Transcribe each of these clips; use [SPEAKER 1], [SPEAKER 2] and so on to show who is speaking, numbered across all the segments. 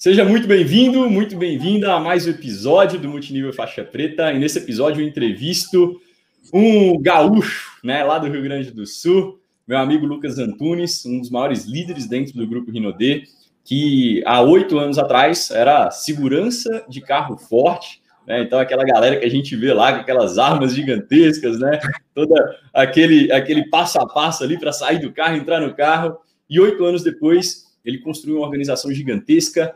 [SPEAKER 1] Seja muito bem-vindo, muito bem-vinda a mais um episódio do Multinível Faixa Preta. E nesse episódio eu entrevisto um gaúcho, né, lá do Rio Grande do Sul, meu amigo Lucas Antunes, um dos maiores líderes dentro do grupo Rinodê, que há oito anos atrás era segurança de carro forte, né? Então aquela galera que a gente vê lá com aquelas armas gigantescas, né? Toda aquele aquele passo a passo ali para sair do carro, entrar no carro. E oito anos depois ele construiu uma organização gigantesca,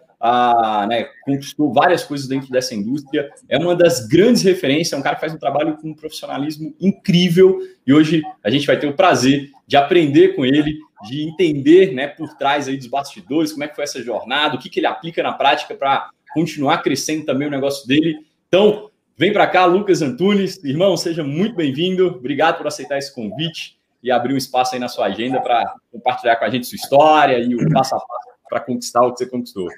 [SPEAKER 1] né, conquistou várias coisas dentro dessa indústria, é uma das grandes referências, é um cara que faz um trabalho com um profissionalismo incrível, e hoje a gente vai ter o prazer de aprender com ele, de entender né, por trás aí dos bastidores, como é que foi essa jornada, o que, que ele aplica na prática para continuar crescendo também o negócio dele. Então, vem para cá, Lucas Antunes, irmão, seja muito bem-vindo, obrigado por aceitar esse convite e abrir um espaço aí na sua agenda para compartilhar com a gente sua história e o passo a passo para conquistar o que você conquistou.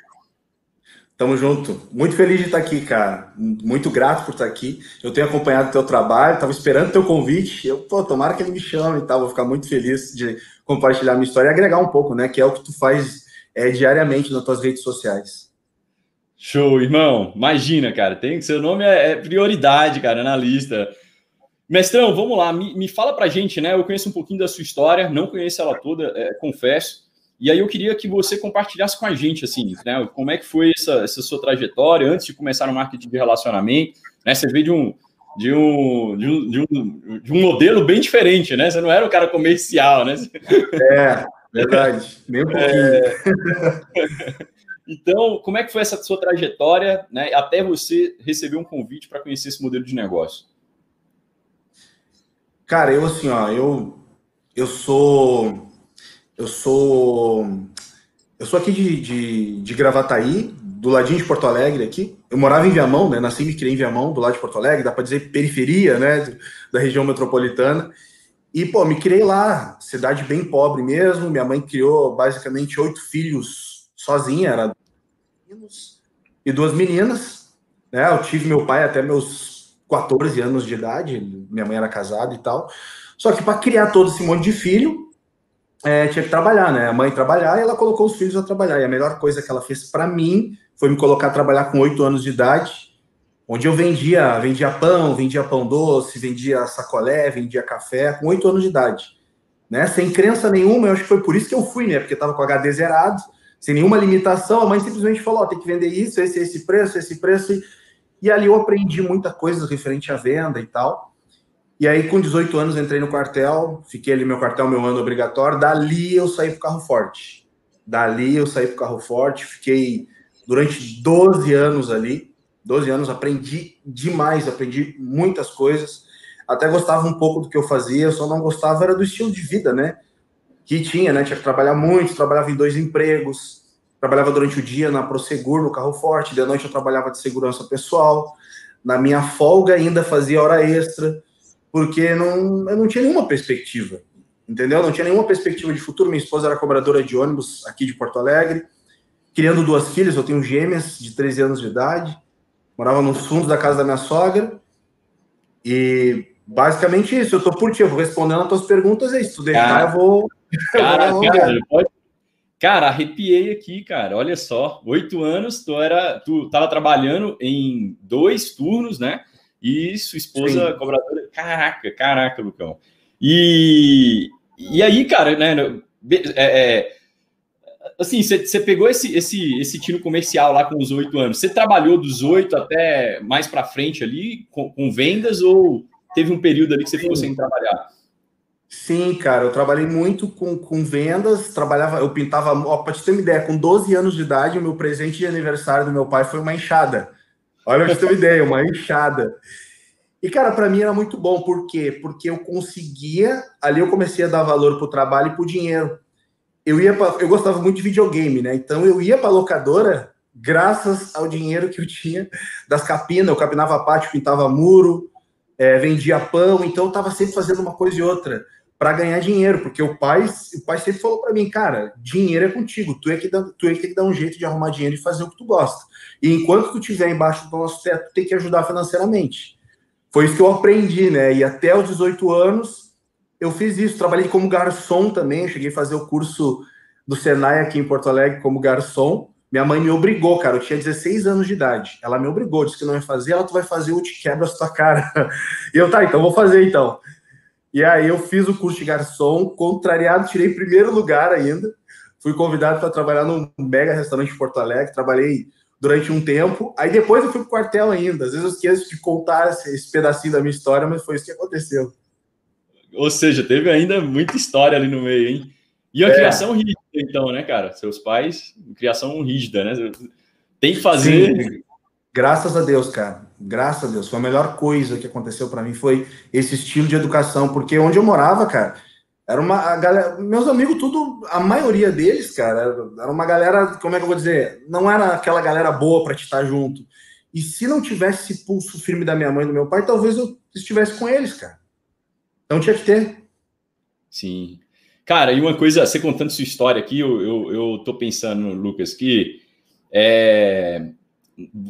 [SPEAKER 2] Tamo junto. Muito feliz de estar aqui, cara. Muito grato por estar aqui. Eu tenho acompanhado o teu trabalho, estava esperando o teu convite. Eu, pô, tomara que ele me chame e tal. Vou ficar muito feliz de compartilhar minha história e agregar um pouco, né? Que é o que tu faz é, diariamente nas tuas redes sociais.
[SPEAKER 1] Show, irmão. Imagina, cara. Tem seu nome é, é prioridade, cara, na lista. Mestrão, vamos lá. Me, me fala pra gente, né? Eu conheço um pouquinho da sua história, não conheço ela toda, é, confesso. E aí eu queria que você compartilhasse com a gente, assim, né? Como é que foi essa, essa sua trajetória antes de começar no marketing de relacionamento, né? Você veio de um, de um, de um, de um, de um modelo bem diferente, né? Você não era o cara comercial, né?
[SPEAKER 2] É, verdade. Nem um pouquinho. É...
[SPEAKER 1] Então, como é que foi essa sua trajetória, né? Até você receber um convite para conhecer esse modelo de negócio?
[SPEAKER 2] Cara, eu assim, ó, eu, eu sou eu sou. Eu sou aqui de, de, de Gravataí, do ladinho de Porto Alegre aqui. Eu morava em Viamão, né? Nasci e me criei em Viamão, do lado de Porto Alegre, dá para dizer periferia, né? Da região metropolitana. E, pô, me criei lá, cidade bem pobre mesmo. Minha mãe criou basicamente oito filhos sozinha, era e duas meninas. Né? Eu tive meu pai até meus 14 anos de idade, minha mãe era casada e tal. Só que para criar todo esse monte de filho, é, tinha que trabalhar, né? A mãe trabalhar e ela colocou os filhos a trabalhar. E a melhor coisa que ela fez para mim foi me colocar a trabalhar com oito anos de idade, onde eu vendia, vendia pão, vendia pão doce, vendia sacolé, vendia café, com oito anos de idade. Né? Sem crença nenhuma, eu acho que foi por isso que eu fui, né? Porque estava com HD zerado, sem nenhuma limitação. A mãe simplesmente falou: oh, tem que vender isso, esse, esse preço, esse preço. E ali eu aprendi muita coisa referente à venda e tal. E aí, com 18 anos, entrei no quartel, fiquei ali meu quartel, meu ano obrigatório. Dali eu saí pro carro forte. Dali eu saí pro carro forte, fiquei durante 12 anos ali. 12 anos, aprendi demais, aprendi muitas coisas. Até gostava um pouco do que eu fazia, só não gostava era do estilo de vida, né? Que tinha, né? Tinha que trabalhar muito, trabalhava em dois empregos, trabalhava durante o dia na Prosegur, no carro forte, de noite eu trabalhava de segurança pessoal. Na minha folga ainda fazia hora extra porque não, eu não tinha nenhuma perspectiva, entendeu? Não tinha nenhuma perspectiva de futuro. Minha esposa era cobradora de ônibus aqui de Porto Alegre, criando duas filhas, eu tenho gêmeas de 13 anos de idade, morava nos fundos da casa da minha sogra, e basicamente isso, eu tô por ti, eu vou respondendo as tuas perguntas, é isso, deixar, cara, eu vou...
[SPEAKER 1] Cara, cara, pode... cara, arrepiei aqui, cara, olha só, oito anos, tu era, tu tava trabalhando em dois turnos, né, e sua esposa Sim. cobradora. Caraca, caraca, Lucão. E, e aí, cara, né? É, é, assim, você pegou esse, esse, esse tiro comercial lá com os oito anos. Você trabalhou dos oito até mais para frente ali com, com, vendas ou teve um período ali que você ficou sem trabalhar?
[SPEAKER 2] Sim, cara, eu trabalhei muito com, com vendas, trabalhava, eu pintava, para te ter uma ideia, com 12 anos de idade, o meu presente de aniversário do meu pai foi uma enxada. Olha pra você ter uma ideia, uma enxada. E, cara, para mim era muito bom. Por quê? Porque eu conseguia. Ali eu comecei a dar valor pro trabalho e pro dinheiro. Eu ia pra, eu gostava muito de videogame, né? Então eu ia pra locadora graças ao dinheiro que eu tinha das capinas. Eu capinava pátio, pintava muro, é, vendia pão. Então eu tava sempre fazendo uma coisa e outra para ganhar dinheiro, porque o pai, o pai sempre falou para mim, cara, dinheiro é contigo, tu é que dá, tu é que tem que dar um jeito de arrumar dinheiro e fazer o que tu gosta. E enquanto tu estiver embaixo do nosso teto, tu tem que ajudar financeiramente. Foi isso que eu aprendi, né? E até os 18 anos eu fiz isso. Trabalhei como garçom também, cheguei a fazer o curso do Senai aqui em Porto Alegre como garçom. minha mãe me obrigou, cara. Eu tinha 16 anos de idade. Ela me obrigou, disse que não ia fazer, ela tu vai fazer, eu te quebro a sua cara. E eu, tá, então vou fazer então. E aí eu fiz o curso de garçom, contrariado, tirei primeiro lugar ainda. Fui convidado para trabalhar num mega restaurante em Porto Alegre, trabalhei durante um tempo. Aí depois eu fui pro quartel ainda. Às vezes eu esqueço de contar esse, pedacinho da minha história, mas foi isso que aconteceu.
[SPEAKER 1] Ou seja, teve ainda muita história ali no meio, hein? E a é. criação rígida, então, né, cara? Seus pais, criação rígida, né? Tem que fazer. Sim.
[SPEAKER 2] Graças a Deus, cara. Graças a Deus. Foi a melhor coisa que aconteceu para mim foi esse estilo de educação, porque onde eu morava, cara, era uma a galera, meus amigos tudo, a maioria deles, cara, era uma galera, como é que eu vou dizer, não era aquela galera boa para te estar junto. E se não tivesse esse pulso firme da minha mãe e do meu pai, talvez eu estivesse com eles, cara. Então tinha que ter.
[SPEAKER 1] Sim. Cara, e uma coisa, você contando sua história aqui, eu, eu, eu tô pensando, Lucas, que é,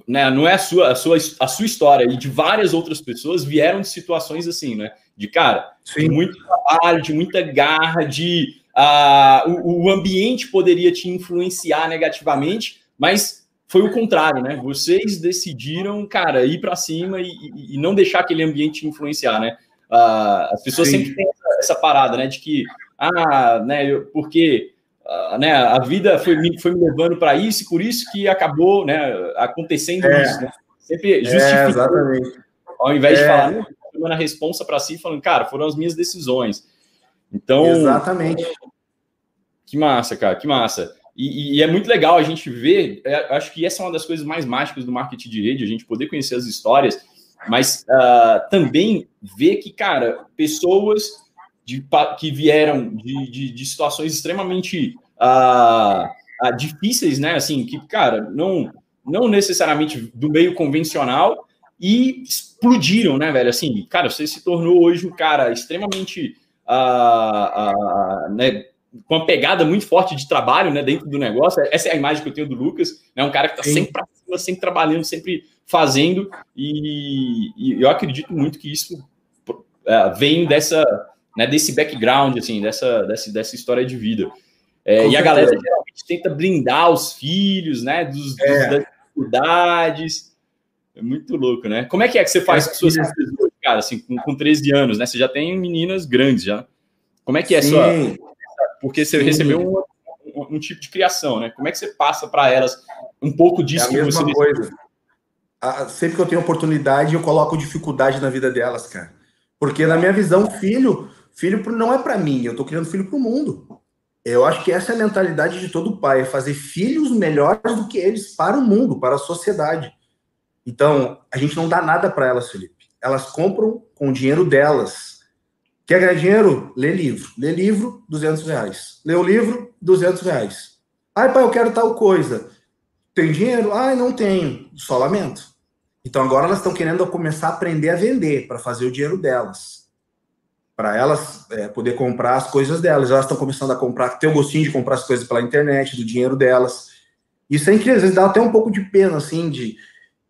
[SPEAKER 1] né, não é a sua, a, sua, a sua história, e de várias outras pessoas vieram de situações assim, né? De cara, Sim. de muito trabalho, de muita garra, de uh, o, o ambiente poderia te influenciar negativamente, mas foi o contrário, né? Vocês decidiram, cara, ir para cima e, e, não deixar aquele ambiente te influenciar, né? Uh, as pessoas Sim. sempre têm essa, essa, parada, né? De que, ah, né, eu, porque uh, né, a vida foi, foi me levando para isso e por isso que acabou né, acontecendo é. isso. Né? Sempre é, justificando. É, ao invés de falar, não, tomando a responsa para si, falando, cara, foram as minhas decisões. Então.
[SPEAKER 2] Exatamente.
[SPEAKER 1] Que massa, cara, que massa. E, e, é muito legal a gente ver, é, acho que essa é uma das coisas mais mágicas do marketing de rede, a gente poder conhecer as histórias, mas uh, também ver que, cara, pessoas de, que vieram de, de, de situações extremamente uh, uh, difíceis, né? Assim, que, cara, não, não necessariamente do meio convencional e explodiram, né, velho? Assim, cara, você se tornou hoje um cara extremamente. né, com uma pegada muito forte de trabalho né, dentro do negócio. Essa é a imagem que eu tenho do Lucas, né, um cara que está sempre pra cima, sempre trabalhando, sempre fazendo, e, e eu acredito muito que isso é, vem dessa, né, desse background, assim, dessa, dessa, dessa história de vida. É, e a galera geralmente tenta blindar os filhos, né, dos, é. das dificuldades. É muito louco, né? Como é que é que você faz é, com suas filhas, cara, assim, com, com 13 anos, né? Você já tem meninas grandes já. Como é que é Sim. sua porque você Sim. recebeu um, um, um, tipo de criação, né? Como é que você passa para elas um pouco disso
[SPEAKER 2] é a mesma coisa. sempre que eu tenho oportunidade, eu coloco dificuldade na vida delas, cara. Porque na minha visão, filho, filho não é para mim, eu tô criando filho para o mundo. Eu acho que essa é a mentalidade de todo pai, é fazer filhos melhores do que eles para o mundo, para a sociedade. Então, a gente não dá nada para elas, Felipe. Elas compram com o dinheiro delas Quer ganhar dinheiro? Lê livro. Lê livro, 200 reais. Lê o livro, 200 reais. Ai, pai, eu quero tal coisa. Tem dinheiro? Ai, não tenho. Só lamento. Então agora elas estão querendo começar a aprender a vender para fazer o dinheiro delas. Para elas é, poder comprar as coisas delas. Elas estão começando a comprar, ter o gostinho de comprar as coisas pela internet, do dinheiro delas. Isso é incrível, às vezes dá até um pouco de pena, assim, de,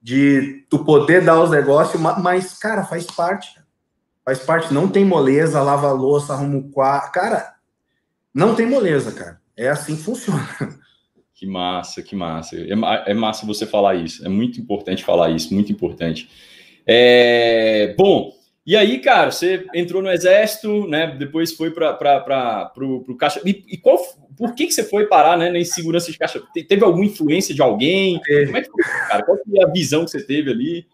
[SPEAKER 2] de tu poder dar os negócios, mas, cara, faz parte faz parte, não tem moleza, lava louça, arruma o quarto. Cara, não tem moleza, cara. É assim que funciona.
[SPEAKER 1] Que massa, que massa. É, é massa você falar isso. É muito importante falar isso, muito importante. É, bom, e aí, cara, você entrou no exército, né? Depois foi para o caixa. E, e, qual, por que, que você foi parar né, na insegurança de caixa? Teve alguma influência de alguém? Como é que foi, cara? Qual foi a visão que você teve ali?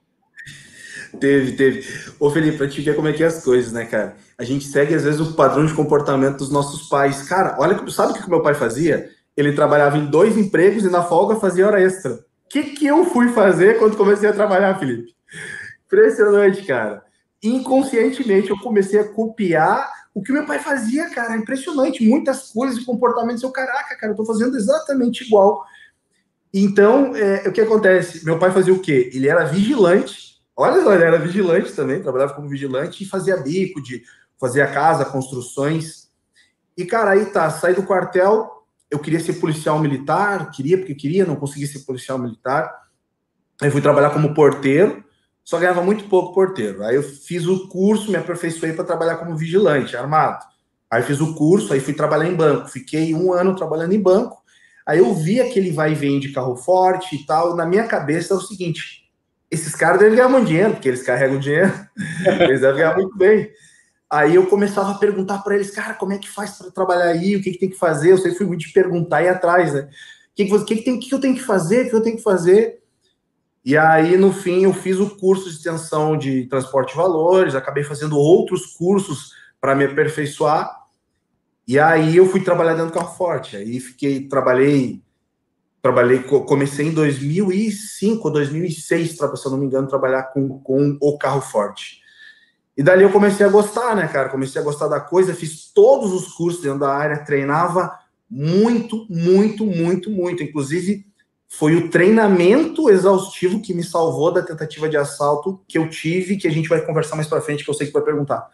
[SPEAKER 2] Teve, teve. Ô, Felipe, pra te ver como é que é as coisas, né, cara? A gente segue, às vezes, o padrão de comportamento dos nossos pais. Cara, olha, sabe o que o meu pai fazia? Ele trabalhava em dois empregos e na folga fazia hora extra. O que, que eu fui fazer quando comecei a trabalhar, Felipe? Impressionante, cara. Inconscientemente, eu comecei a copiar o que meu pai fazia, cara. Impressionante. Muitas coisas e comportamentos. Eu, caraca, cara, eu tô fazendo exatamente igual. Então, é, o que acontece? Meu pai fazia o quê? Ele era vigilante Olha só, ele era vigilante também, trabalhava como vigilante e fazia bico de fazia casa, construções. E, cara, aí tá, saí do quartel, eu queria ser policial militar, queria porque queria, não consegui ser policial militar. Aí fui trabalhar como porteiro, só ganhava muito pouco porteiro. Aí eu fiz o curso, me aperfeiçoei para trabalhar como vigilante armado. Aí fiz o curso, aí fui trabalhar em banco. Fiquei um ano trabalhando em banco. Aí eu vi aquele vai e vem de carro forte e tal. Na minha cabeça é o seguinte: esses caras devem ganhar muito dinheiro, porque eles carregam dinheiro, eles devem ganhar muito bem. Aí eu começava a perguntar para eles, cara, como é que faz para trabalhar aí? O que, que tem que fazer? Eu sempre fui muito de perguntar e atrás, né? O que, que, que, que, que eu tenho que fazer? O que eu tenho que fazer? E aí, no fim, eu fiz o curso de extensão de transporte de valores, acabei fazendo outros cursos para me aperfeiçoar. E aí eu fui trabalhar dentro do carro forte. Aí fiquei, trabalhei, trabalhei, comecei em 2005, 2006, se eu não me engano, trabalhar com, com o carro forte. E dali eu comecei a gostar, né, cara? Comecei a gostar da coisa, fiz todos os cursos dentro da área, treinava muito, muito, muito, muito. Inclusive, foi o treinamento exaustivo que me salvou da tentativa de assalto que eu tive, que a gente vai conversar mais para frente, que eu sei que vai perguntar.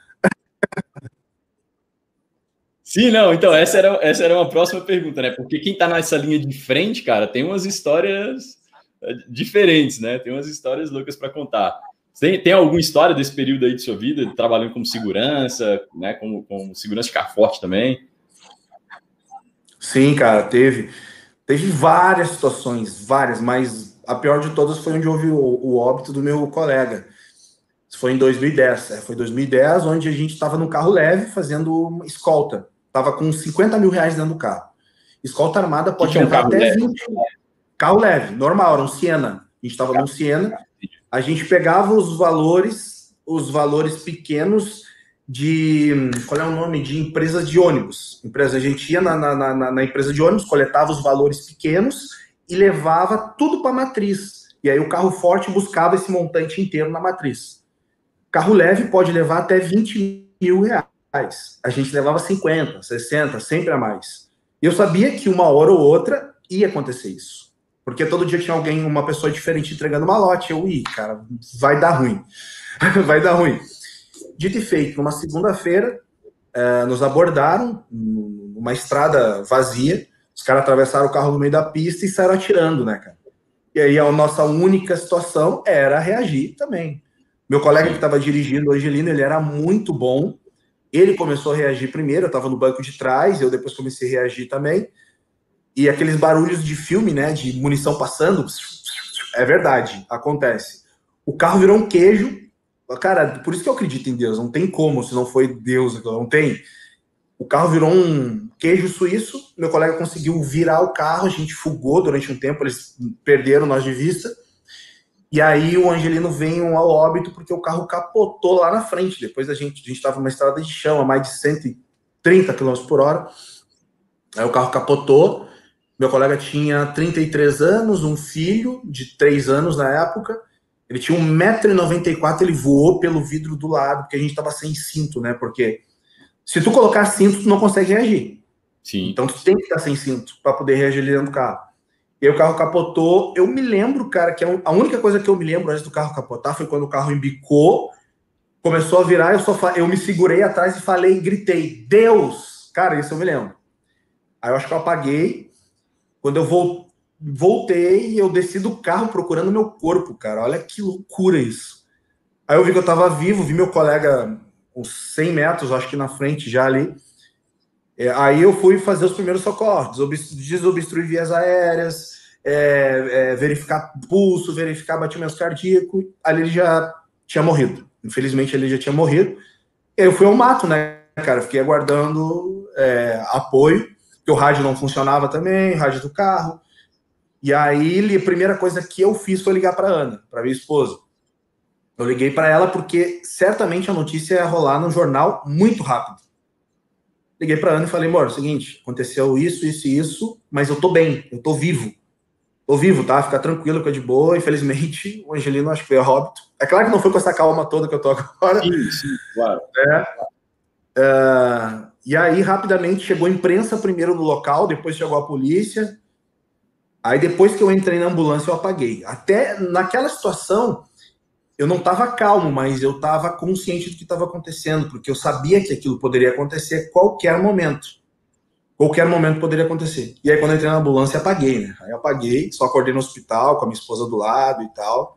[SPEAKER 1] Sim, não, então essa era, essa era uma próxima pergunta, né? Porque quem tá nessa linha de frente, cara, tem umas histórias eh, diferentes, né? Tem umas histórias loucas para contar. Tem, tem alguma história desse período aí de sua vida, trabalhando como segurança, né? Como, como segurança de forte também?
[SPEAKER 2] Sim, cara, teve. Teve várias situações, várias, mas a pior de todas foi onde houve o, o óbito do meu colega. Isso foi em 2010. É, foi 2010, onde a gente estava no carro leve fazendo escolta. Tava com 50 mil reais dentro do carro. Escolta armada pode que levar um até leve? 20. Carro leve, normal, era um Siena. A gente estava num Siena. A gente pegava os valores, os valores pequenos de. Qual é o nome? De empresas de ônibus. Empresa, a gente ia na, na, na, na empresa de ônibus, coletava os valores pequenos e levava tudo para a matriz. E aí o carro forte buscava esse montante inteiro na matriz. Carro leve pode levar até 20 mil reais. A gente levava 50, 60, sempre a mais. Eu sabia que uma hora ou outra ia acontecer isso. Porque todo dia tinha alguém, uma pessoa diferente entregando uma lote. Eu, ia, cara, vai dar ruim. vai dar ruim. Dito e feito, numa segunda-feira, eh, nos abordaram numa estrada vazia. Os caras atravessaram o carro no meio da pista e saíram atirando, né, cara? E aí a nossa única situação era reagir também. Meu colega que estava dirigindo, o Angelino, ele era muito bom ele começou a reagir primeiro, eu estava no banco de trás, eu depois comecei a reagir também. E aqueles barulhos de filme, né, de munição passando, é verdade, acontece. O carro virou um queijo. Cara, por isso que eu acredito em Deus, não tem como, se não foi Deus, não tem. O carro virou um queijo suíço, meu colega conseguiu virar o carro, a gente fugou durante um tempo, eles perderam nós de vista. E aí o Angelino vem ao óbito porque o carro capotou lá na frente. Depois a gente a gente estava numa estrada de chão a mais de 130 km por hora. Aí o carro capotou. Meu colega tinha 33 anos, um filho de 3 anos na época. Ele tinha 1,94m, ele voou pelo vidro do lado, porque a gente estava sem cinto, né? Porque se tu colocar cinto, tu não consegue reagir. Sim. Então tu tem que estar sem cinto para poder reagir ali dentro do carro. E aí o carro capotou. Eu me lembro, cara, que a única coisa que eu me lembro antes do carro capotar foi quando o carro embicou, começou a virar, eu só eu me segurei atrás e falei, gritei, Deus! Cara, isso eu me lembro. Aí eu acho que eu apaguei. Quando eu voltei, eu desci do carro procurando meu corpo, cara. Olha que loucura isso. Aí eu vi que eu tava vivo, vi meu colega uns 100 metros, acho que na frente já ali. É, aí eu fui fazer os primeiros socorros, desobstruir vias aéreas, é, é, verificar pulso, verificar batimento cardíaco. Ali ele já tinha morrido. Infelizmente ele já tinha morrido. Eu fui ao mato, né, cara? Fiquei aguardando é, apoio, porque o rádio não funcionava também, rádio do carro. E aí a primeira coisa que eu fiz foi ligar para Ana, para minha esposa. Eu liguei para ela porque certamente a notícia ia rolar no jornal muito rápido. Liguei para Ana e falei, amor, é seguinte, aconteceu isso, isso e isso, mas eu tô bem, eu tô vivo. Tô vivo, tá? Fica tranquilo, fica de boa. Infelizmente, o Angelino acho que foi a óbito. É claro que não foi com essa calma toda que eu tô agora. Sim, sim, claro. É. Uh, e aí, rapidamente, chegou a imprensa primeiro no local, depois chegou a polícia. Aí, depois que eu entrei na ambulância, eu apaguei. Até naquela situação, eu não estava calmo, mas eu estava consciente do que estava acontecendo, porque eu sabia que aquilo poderia acontecer a qualquer momento. Qualquer momento poderia acontecer. E aí, quando eu entrei na ambulância, apaguei, né? Aí eu apaguei, só acordei no hospital com a minha esposa do lado e tal.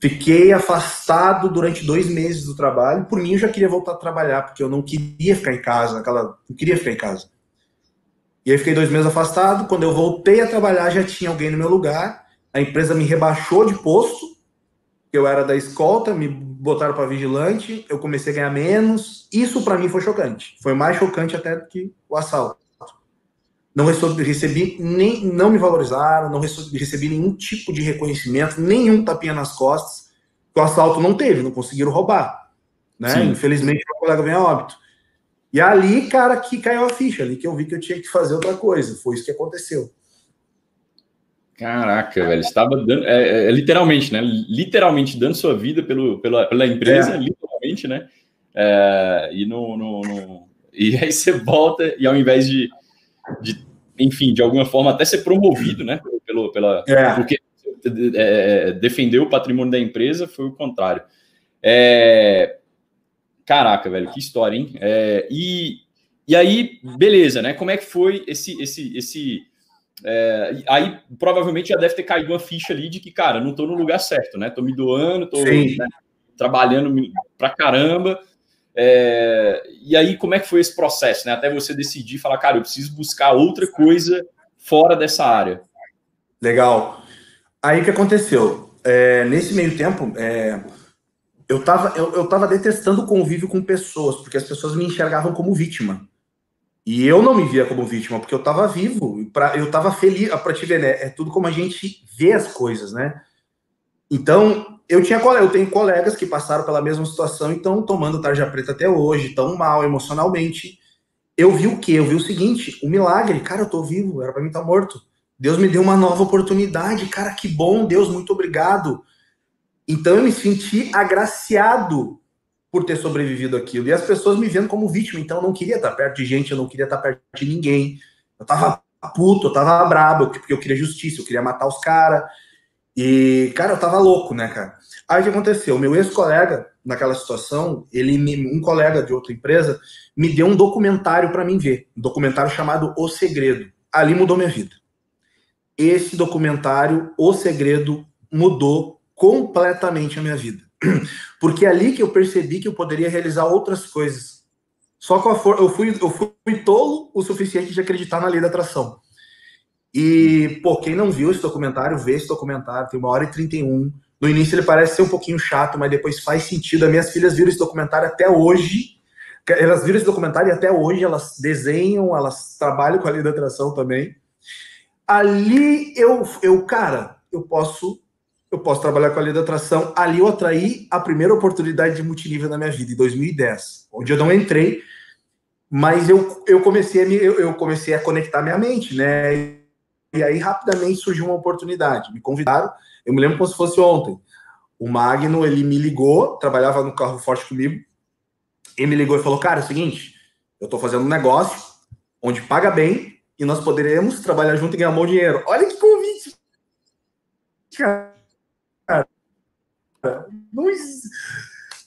[SPEAKER 2] Fiquei afastado durante dois meses do trabalho. Por mim, eu já queria voltar a trabalhar, porque eu não queria ficar em casa, naquela... não queria ficar em casa. E aí fiquei dois meses afastado. Quando eu voltei a trabalhar, já tinha alguém no meu lugar. A empresa me rebaixou de posto. Eu era da escolta, me botaram para vigilante. Eu comecei a ganhar menos. Isso para mim foi chocante. Foi mais chocante até do que o assalto. Não recebi nem, não me valorizaram, não recebi nenhum tipo de reconhecimento, nenhum tapinha nas costas. O assalto não teve, não conseguiram roubar. Né? Infelizmente, meu colega veio a óbito. E ali, cara, que caiu a ficha, ali que eu vi que eu tinha que fazer outra coisa. Foi isso que aconteceu.
[SPEAKER 1] Caraca, velho, estava dando, é, é, é, literalmente, né? Literalmente dando sua vida pelo, pela, pela empresa, é. literalmente, né? É, e, no, no, no, e aí você volta e ao invés de, de, enfim, de alguma forma até ser promovido, né? Pelo, pela, é. Porque defender o patrimônio da empresa foi o contrário. É, Caraca, velho, que história, hein? É, e, e aí, beleza, né? Como é que foi esse. esse, esse é, aí provavelmente já deve ter caído uma ficha ali de que, cara, não tô no lugar certo, né? Tô me doando, tô né, trabalhando pra caramba. É, e aí, como é que foi esse processo, né? Até você decidir falar, cara, eu preciso buscar outra coisa fora dessa área.
[SPEAKER 2] Legal. Aí o que aconteceu? É, nesse meio tempo, é, eu estava eu, eu tava detestando o convívio com pessoas, porque as pessoas me enxergavam como vítima. E eu não me via como vítima, porque eu estava vivo, pra, eu estava feliz. Para te ver, né? É tudo como a gente vê as coisas, né? Então, eu tinha eu tenho colegas que passaram pela mesma situação e estão tomando tarja preta até hoje, tão mal emocionalmente. Eu vi o quê? Eu vi o seguinte: o milagre, cara, eu tô vivo, era para mim estar tá morto. Deus me deu uma nova oportunidade, cara, que bom, Deus, muito obrigado. Então eu me senti agraciado por ter sobrevivido aquilo. E as pessoas me vendo como vítima, então eu não queria estar perto de gente, eu não queria estar perto de ninguém. Eu tava puto, eu tava brabo, porque eu queria justiça, eu queria matar os caras. E, cara, eu tava louco, né, cara? Aí o que aconteceu? Meu ex-colega, naquela situação, ele me, um colega de outra empresa, me deu um documentário para mim ver. Um documentário chamado O Segredo. Ali mudou minha vida. Esse documentário, O Segredo, mudou completamente a minha vida. Porque é ali que eu percebi que eu poderia realizar outras coisas. Só que eu fui, eu fui tolo o suficiente de acreditar na lei da atração. E, pô, quem não viu esse documentário, vê esse documentário, tem uma hora e 31. No início ele parece ser um pouquinho chato, mas depois faz sentido. As minhas filhas viram esse documentário até hoje. Elas viram esse documentário e até hoje elas desenham, elas trabalham com a lei da atração também. Ali eu, eu cara, eu posso eu posso trabalhar com a lei da atração. Ali eu atraí a primeira oportunidade de multinível na minha vida, em 2010, onde eu não entrei, mas eu, eu, comecei, a me, eu, eu comecei a conectar minha mente, né? E aí rapidamente surgiu uma oportunidade. Me convidaram, eu me lembro como se fosse ontem. O Magno, ele me ligou, trabalhava no carro forte comigo, ele me ligou e falou: Cara, é o seguinte, eu estou fazendo um negócio onde paga bem e nós poderemos trabalhar junto e ganhar um bom dinheiro. Olha que convite! Cara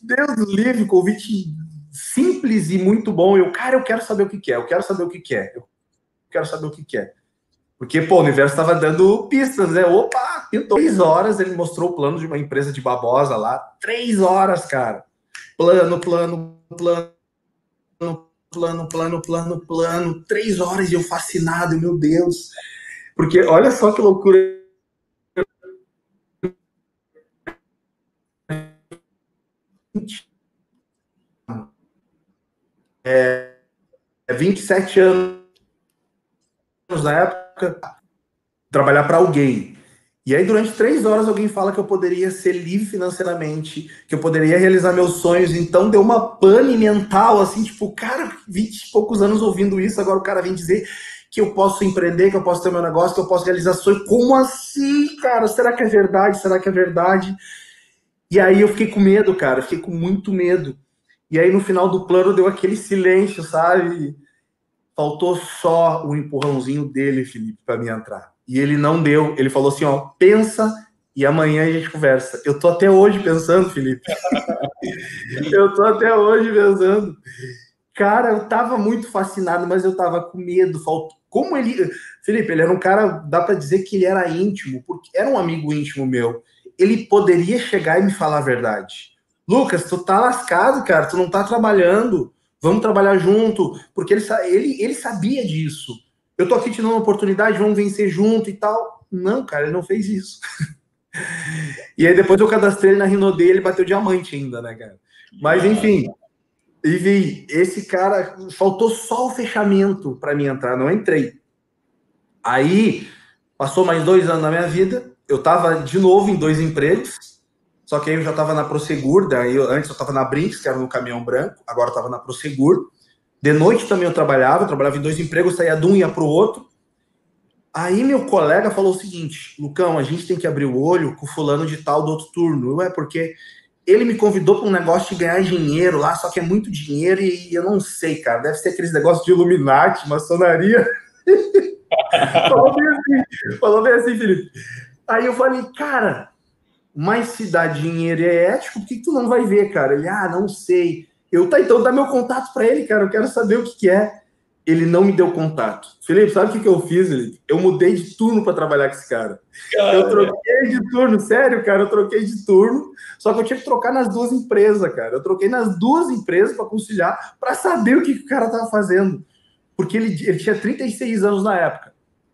[SPEAKER 2] Deus do livre, convite simples e muito bom. Eu, cara, eu quero saber o que, que é, eu quero saber o que, que é, eu quero saber o que, que é. Porque, pô, o universo estava dando pistas, né? Opa, pintou. Três horas ele mostrou o plano de uma empresa de babosa lá. Três horas, cara. Plano, plano, plano, plano, plano, plano, plano. Três horas e eu fascinado, meu Deus. Porque olha só que loucura é, 27 é anos na época, trabalhar para alguém. E aí, durante três horas, alguém fala que eu poderia ser livre financeiramente, que eu poderia realizar meus sonhos. Então, deu uma pane mental, assim, tipo, cara, 20 e poucos anos ouvindo isso, agora o cara vem dizer que eu posso empreender, que eu posso ter meu negócio, que eu posso realizar sonhos. Como assim, cara? Será que é verdade? Será que é verdade? E aí eu fiquei com medo, cara, fiquei com muito medo. E aí no final do plano deu aquele silêncio, sabe? Faltou só o empurrãozinho dele, Felipe, para mim entrar. E ele não deu. Ele falou assim, ó, pensa e amanhã a gente conversa. Eu tô até hoje pensando, Felipe. eu tô até hoje pensando. Cara, eu tava muito fascinado, mas eu tava com medo. Faltou. Como ele. Felipe, ele era um cara, dá para dizer que ele era íntimo, porque era um amigo íntimo meu ele poderia chegar e me falar a verdade. Lucas, tu tá lascado, cara, tu não tá trabalhando, vamos trabalhar junto, porque ele, ele, ele sabia disso. eu tô aqui te dando uma oportunidade, vamos vencer junto e tal. Não, cara, ele não fez isso. e aí depois eu cadastrei ele na Rinode, ele bateu diamante ainda, né, cara? Mas enfim, enfim, esse cara faltou só o fechamento para mim entrar, não entrei. Aí passou mais dois anos na minha vida, eu tava de novo em dois empregos, só que aí eu já tava na Prosegur, daí eu, antes eu tava na Brinks, que era no caminhão branco, agora eu tava na Prosegur. De noite também eu trabalhava, eu trabalhava em dois empregos, saía de um e ia pro outro. Aí meu colega falou o seguinte, Lucão, a gente tem que abrir o olho com o fulano de tal do outro turno. Ué, porque ele me convidou para um negócio de ganhar dinheiro lá, só que é muito dinheiro e eu não sei, cara. Deve ser aqueles negócios de Illuminati, maçonaria. falou, bem assim, falou bem assim, Felipe. Aí eu falei, cara, mas se dá dinheiro e é ético, por que, que tu não vai ver, cara? Ele, ah, não sei. Eu, tá, então dá meu contato para ele, cara, eu quero saber o que, que é. Ele não me deu contato. Felipe, sabe o que, que eu fiz? Eu mudei de turno para trabalhar com esse cara. cara. Eu troquei de turno, sério, cara, eu troquei de turno, só que eu tinha que trocar nas duas empresas, cara. Eu troquei nas duas empresas para conciliar, para saber o que, que o cara tava fazendo. Porque ele, ele tinha 36 anos na época.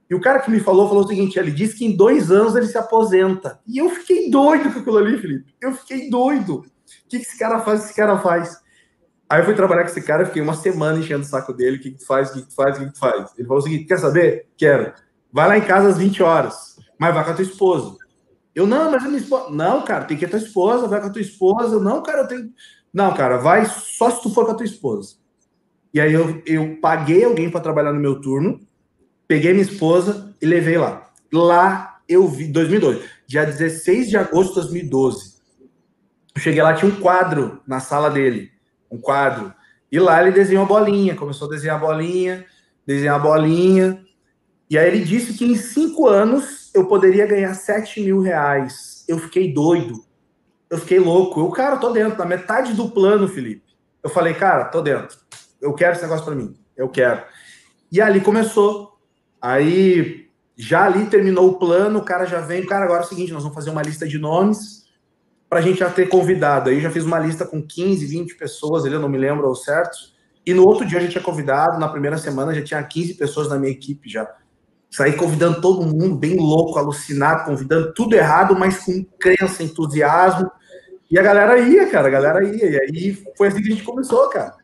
[SPEAKER 2] E o cara que me falou falou o seguinte: ele disse que em dois anos ele se aposenta. E eu fiquei doido com aquilo ali, Felipe. Eu fiquei doido. O que, que esse cara faz? Esse cara faz. Aí eu fui trabalhar com esse cara, fiquei uma semana enchendo o saco dele. O que, que tu faz? O que, que tu faz? O que, que tu faz? Ele falou o seguinte: quer saber? Quero. Vai lá em casa às 20 horas, mas vai com a tua esposa. Eu, não, mas a minha esposa. Não, cara, tem que ir com a tua esposa, vai com a tua esposa. Não, cara, eu tenho. Não, cara, vai só se tu for com a tua esposa. E aí eu, eu paguei alguém para trabalhar no meu turno peguei minha esposa e levei lá. Lá eu vi, 2012, dia 16 de agosto de 2012. Eu cheguei lá, tinha um quadro na sala dele, um quadro. E lá ele desenhou a bolinha, começou a desenhar a bolinha, desenhar a bolinha. E aí ele disse que em cinco anos eu poderia ganhar 7 mil reais. Eu fiquei doido. Eu fiquei louco. Eu, cara, tô dentro, na metade do plano, Felipe. Eu falei, cara, tô dentro. Eu quero esse negócio para mim. Eu quero. E ali começou Aí, já ali terminou o plano, o cara já vem, cara, agora é o seguinte, nós vamos fazer uma lista de nomes para a gente já ter convidado. Aí já fiz uma lista com 15, 20 pessoas, ele não me lembro ao certo. E no outro dia a gente tinha convidado, na primeira semana já tinha 15 pessoas na minha equipe já. Saí convidando todo mundo, bem louco, alucinado, convidando tudo errado, mas com crença, entusiasmo. E a galera ia, cara, a galera ia. E aí foi assim que a gente começou, cara.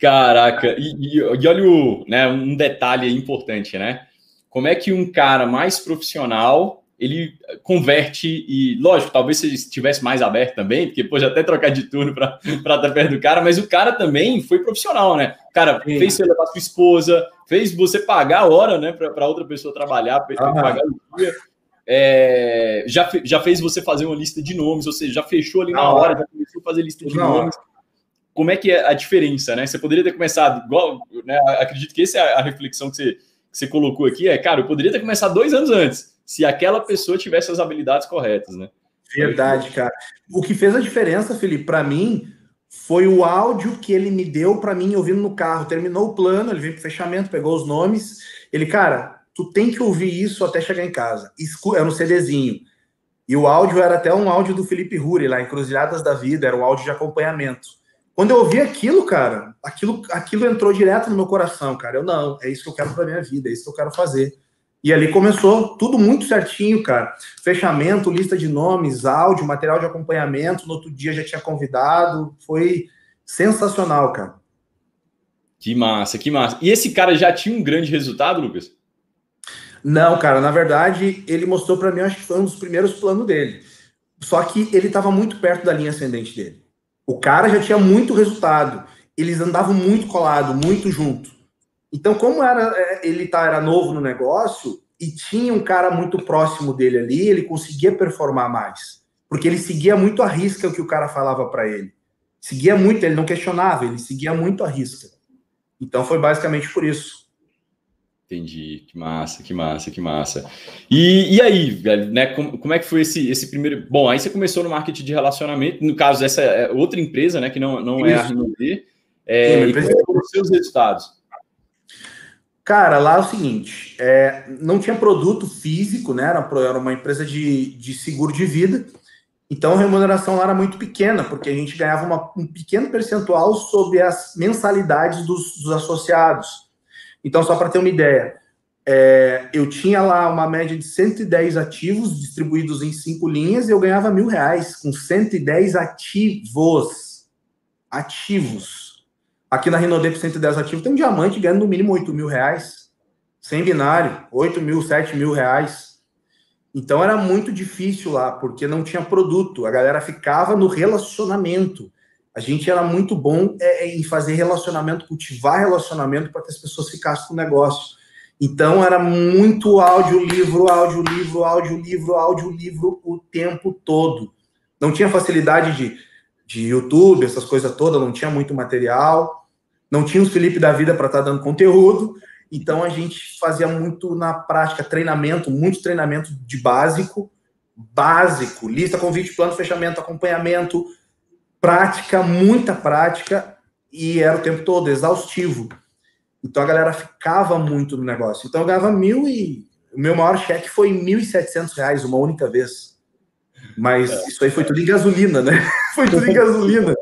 [SPEAKER 1] Caraca, e, e, e olha o, né, um detalhe importante, né? Como é que um cara mais profissional ele converte e, lógico, talvez se estivesse mais aberto também, porque pode até trocar de turno para estar perto do cara, mas o cara também foi profissional, né? O cara Sim. fez você levar sua esposa, fez você pagar a hora, né, para outra pessoa trabalhar, fez ah. pagar o dia. É, já, já fez você fazer uma lista de nomes, ou seja, já fechou ali na hora, já começou a fazer lista de nomes como é que é a diferença, né? Você poderia ter começado igual, né? Acredito que essa é a reflexão que você, que você colocou aqui, é, cara, eu poderia ter começado dois anos antes, se aquela pessoa tivesse as habilidades corretas, né?
[SPEAKER 2] Verdade, cara. O que fez a diferença, Felipe, para mim, foi o áudio que ele me deu para mim ouvindo no carro. Terminou o plano, ele veio pro fechamento, pegou os nomes. Ele, cara, tu tem que ouvir isso até chegar em casa. Era no CDzinho. E o áudio era até um áudio do Felipe Ruri, lá, Encruzilhadas da Vida, era um áudio de acompanhamento. Quando eu ouvi aquilo, cara, aquilo, aquilo entrou direto no meu coração, cara. Eu não, é isso que eu quero para minha vida, é isso que eu quero fazer. E ali começou tudo muito certinho, cara. Fechamento, lista de nomes, áudio, material de acompanhamento. No outro dia já tinha convidado. Foi sensacional, cara.
[SPEAKER 1] Que massa, que massa. E esse cara já tinha um grande resultado, Lucas?
[SPEAKER 2] Não, cara, na verdade, ele mostrou para mim, acho que foi um dos primeiros planos dele. Só que ele estava muito perto da linha ascendente dele. O cara já tinha muito resultado. Eles andavam muito colado, muito junto. Então, como era é, ele tá, era novo no negócio e tinha um cara muito próximo dele ali, ele conseguia performar mais. Porque ele seguia muito a risca o que o cara falava para ele. Seguia muito, ele não questionava, ele seguia muito a risca. Então foi basicamente por isso.
[SPEAKER 1] Entendi, que massa, que massa, que massa. E, e aí, velho, né? Como, como, é que foi esse, esse primeiro. Bom, aí você começou no marketing de relacionamento, no caso, essa é outra empresa, né? Que não, não é a Rinode. É, Sim, e quais foram os seus resultados?
[SPEAKER 2] Cara, lá é o seguinte: é, não tinha produto físico, né? Era, era uma empresa de, de seguro de vida. Então a remuneração lá era muito pequena, porque a gente ganhava uma, um pequeno percentual sobre as mensalidades dos, dos associados. Então, só para ter uma ideia, é, eu tinha lá uma média de 110 ativos distribuídos em cinco linhas e eu ganhava mil reais com 110 ativos. Ativos. Aqui na com 110 ativos, tem um diamante ganhando no mínimo 8 mil reais. Sem binário, 8 mil, 7 mil reais. Então era muito difícil lá, porque não tinha produto. A galera ficava no relacionamento. A gente era muito bom é, é em fazer relacionamento, cultivar relacionamento para que as pessoas ficassem com o negócio. Então era muito audiolivro, audiolivro, audiolivro, audiolivro o tempo todo. Não tinha facilidade de, de YouTube, essas coisas todas, não tinha muito material. Não tinha os Felipe da vida para estar tá dando conteúdo. Então a gente fazia muito na prática, treinamento, muito treinamento de básico, básico, lista, convite, plano, fechamento, acompanhamento, prática, muita prática, e era o tempo todo exaustivo. Então a galera ficava muito no negócio. Então eu ganhava mil e. O meu maior cheque foi mil e setecentos reais uma única vez. Mas é. isso aí foi tudo em gasolina, né? foi tudo em gasolina.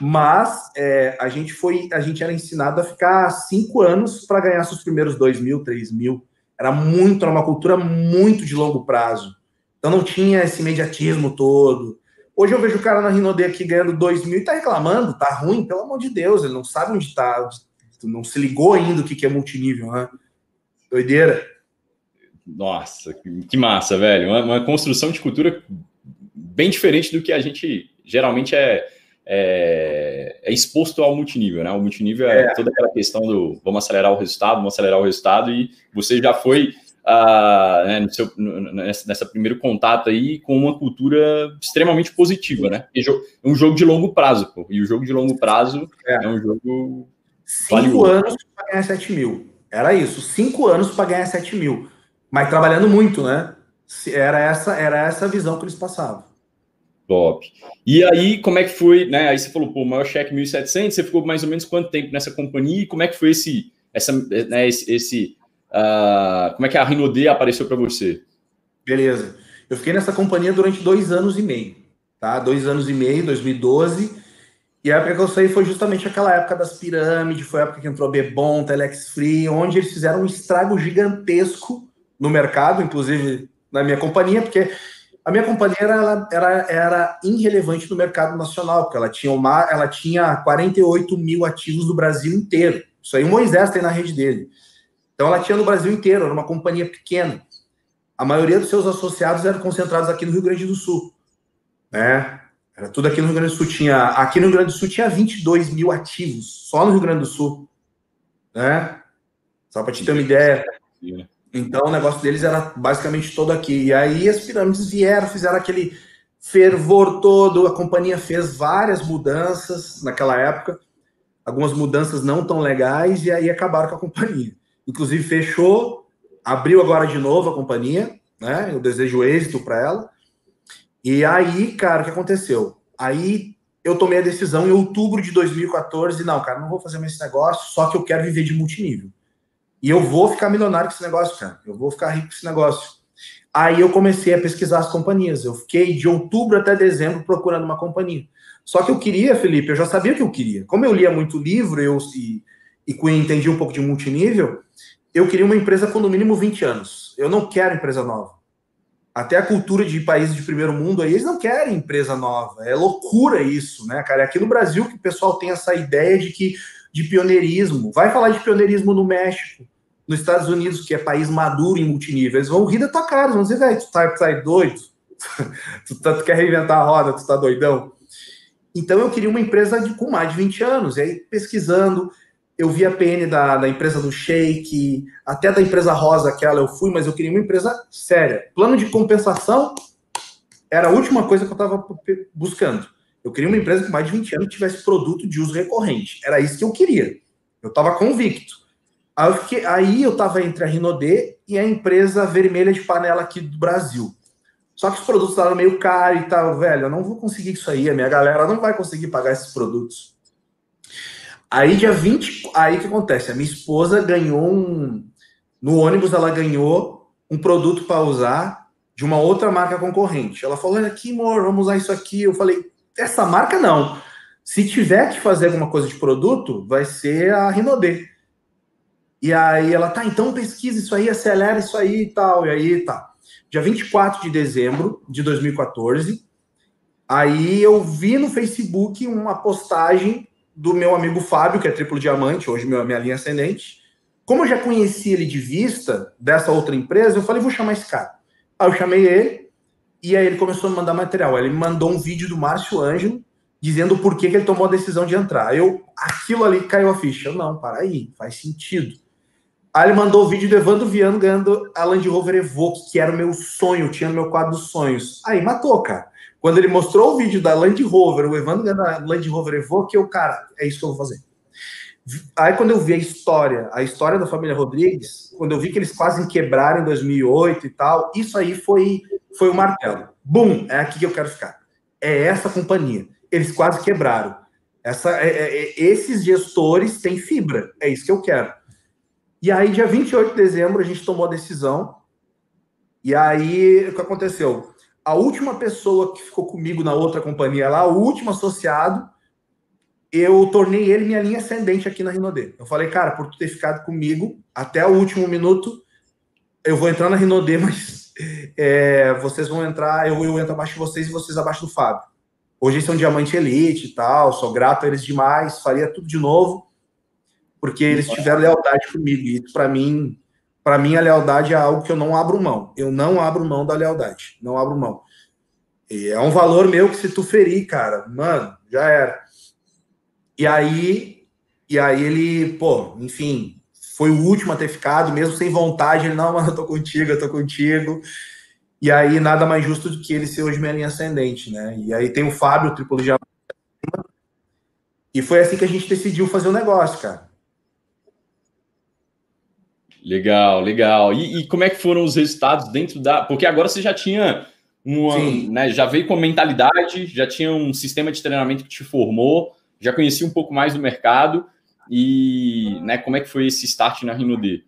[SPEAKER 2] Mas é, a gente foi, a gente era ensinado a ficar cinco anos para ganhar seus primeiros dois mil, três mil. Era muito, era uma cultura muito de longo prazo. Então não tinha esse imediatismo todo. Hoje eu vejo o cara na Rinode aqui ganhando dois mil e tá reclamando, tá ruim, pelo amor de Deus, ele não sabe onde tá, não se ligou ainda o que é multinível, né? Doideira.
[SPEAKER 1] Nossa, que massa, velho. Uma, uma construção de cultura bem diferente do que a gente geralmente é é, é, exposto ao multinível, né? O multinível é, é, toda aquela questão do vamos acelerar o resultado, vamos acelerar o resultado, e você já foi uh, né, seu, nessa, nessa, primeiro contato aí com uma cultura extremamente positiva, né? É um jogo de longo prazo, pô, e o jogo de longo prazo é, é um jogo.
[SPEAKER 2] Cinco valioso. anos para ganhar 7 mil. Era isso, cinco anos para ganhar 7 mil. Mas trabalhando muito, né? Era essa, era essa a visão que eles passavam.
[SPEAKER 1] Top. E aí, como é que foi, né? Aí você falou, pô, maior cheque 1.700, você ficou mais ou menos quanto tempo nessa companhia e como é que foi esse, essa, né, esse, esse uh, como é que a Rinode apareceu para você?
[SPEAKER 2] Beleza. Eu fiquei nessa companhia durante dois anos e meio, tá? Dois anos e meio, 2012. E a época que eu saí foi justamente aquela época das pirâmides, foi a época que entrou Bebom, Telex Free, onde eles fizeram um estrago gigantesco no mercado, inclusive na minha companhia, porque a minha companhia era, era, era irrelevante no mercado nacional, porque ela tinha, uma, ela tinha 48 mil ativos no Brasil inteiro. Isso aí o Moisés tem na rede dele. Então ela tinha no Brasil inteiro, era uma companhia pequena. A maioria dos seus associados eram concentrados aqui no Rio Grande do Sul. Né? Era tudo aqui no Rio Grande do Sul. Tinha, aqui no Rio Grande do Sul tinha 22 mil ativos, só no Rio Grande do Sul. Né? Só para te ter uma ideia. Então o negócio deles era basicamente todo aqui. E aí as pirâmides vieram, fizeram aquele fervor todo. A companhia fez várias mudanças naquela época, algumas mudanças não tão legais, e aí acabaram com a companhia. Inclusive fechou, abriu agora de novo a companhia, né? Eu desejo êxito para ela. E aí, cara, o que aconteceu? Aí eu tomei a decisão em outubro de 2014, não, cara, não vou fazer mais esse negócio, só que eu quero viver de multinível. E eu vou ficar milionário com esse negócio, cara. Eu vou ficar rico com esse negócio. Aí eu comecei a pesquisar as companhias. Eu fiquei de outubro até dezembro procurando uma companhia. Só que eu queria, Felipe, eu já sabia o que eu queria. Como eu lia muito livro eu, e, e entendi um pouco de multinível, eu queria uma empresa com no mínimo 20 anos. Eu não quero empresa nova. Até a cultura de países de primeiro mundo aí, eles não querem empresa nova. É loucura isso, né, cara? É aqui no Brasil que o pessoal tem essa ideia de que de pioneirismo. Vai falar de pioneirismo no México nos Estados Unidos, que é país maduro em multinível, eles vão rir da tua cara, vão dizer, velho, tu tá, tá doido? tu, tá, tu, quer reinventar a roda, tu tá doidão? Então eu queria uma empresa de, com mais de 20 anos, e aí pesquisando, eu vi a PN da, da empresa do Shake, até da empresa Rosa, aquela eu fui, mas eu queria uma empresa séria. Plano de compensação era a última coisa que eu estava buscando. Eu queria uma empresa com mais de 20 anos que tivesse produto de uso recorrente. Era isso que eu queria. Eu estava convicto. Aí eu, fiquei, aí eu tava entre a Rinode e a empresa vermelha de panela aqui do Brasil. Só que os produtos estavam meio caros e tal, velho. Eu não vou conseguir isso aí, a minha galera não vai conseguir pagar esses produtos. Aí, dia 20, aí que acontece? A minha esposa ganhou um. No ônibus, ela ganhou um produto para usar de uma outra marca concorrente. Ela falou: Olha aqui, amor, vamos usar isso aqui. Eu falei: Essa marca não. Se tiver que fazer alguma coisa de produto, vai ser a Rinode. E aí ela, tá, então pesquisa isso aí, acelera isso aí e tal. E aí tá. Dia 24 de dezembro de 2014, aí eu vi no Facebook uma postagem do meu amigo Fábio, que é triplo diamante, hoje minha linha ascendente. Como eu já conhecia ele de vista dessa outra empresa, eu falei, vou chamar esse cara. Aí eu chamei ele, e aí ele começou a me mandar material. Ele me mandou um vídeo do Márcio Ângelo, dizendo por que, que ele tomou a decisão de entrar. Eu, aquilo ali caiu a ficha. Eu, não, para aí, faz sentido. Aí ele mandou o vídeo do Evandro Viano ganhando a Land Rover Evoque, que era o meu sonho, tinha no meu quadro dos sonhos. Aí matou, cara. Quando ele mostrou o vídeo da Land Rover, o Evandro ganhando a Land Rover Evoque, eu, cara, é isso que eu vou fazer. Aí quando eu vi a história, a história da família Rodrigues, quando eu vi que eles quase quebraram em 2008 e tal, isso aí foi foi o martelo. Bum, é aqui que eu quero ficar. É essa companhia. Eles quase quebraram. Essa, é, é, é esses gestores têm fibra. É isso que eu quero. E aí, dia 28 de dezembro, a gente tomou a decisão. E aí, o que aconteceu? A última pessoa que ficou comigo na outra companhia lá, o último associado, eu tornei ele minha linha ascendente aqui na Rinode. Eu falei, cara, por tu ter ficado comigo até o último minuto, eu vou entrar na Rinode, mas é, vocês vão entrar, eu, eu entro abaixo de vocês e vocês abaixo do Fábio. Hoje eles são diamante elite e tal, sou grato a eles demais, faria tudo de novo, porque eles tiveram lealdade comigo. E isso, para mim, para mim, a lealdade é algo que eu não abro mão. Eu não abro mão da lealdade, não abro mão. E é um valor meu que se tu ferir, cara, mano, já era. E aí, e aí ele, pô, enfim, foi o último a ter ficado, mesmo sem vontade. Ele, não, mano, eu tô contigo, eu tô contigo. E aí, nada mais justo do que ele ser hoje minha linha ascendente, né? E aí tem o Fábio, o triplo de E foi assim que a gente decidiu fazer o negócio, cara.
[SPEAKER 1] Legal, legal. E, e, como é que foram os resultados dentro da. Porque agora você já tinha uma. Né, já veio com mentalidade, já tinha um sistema de treinamento que te formou, já conhecia um pouco mais do mercado. E né, como é que foi esse start na Rino D?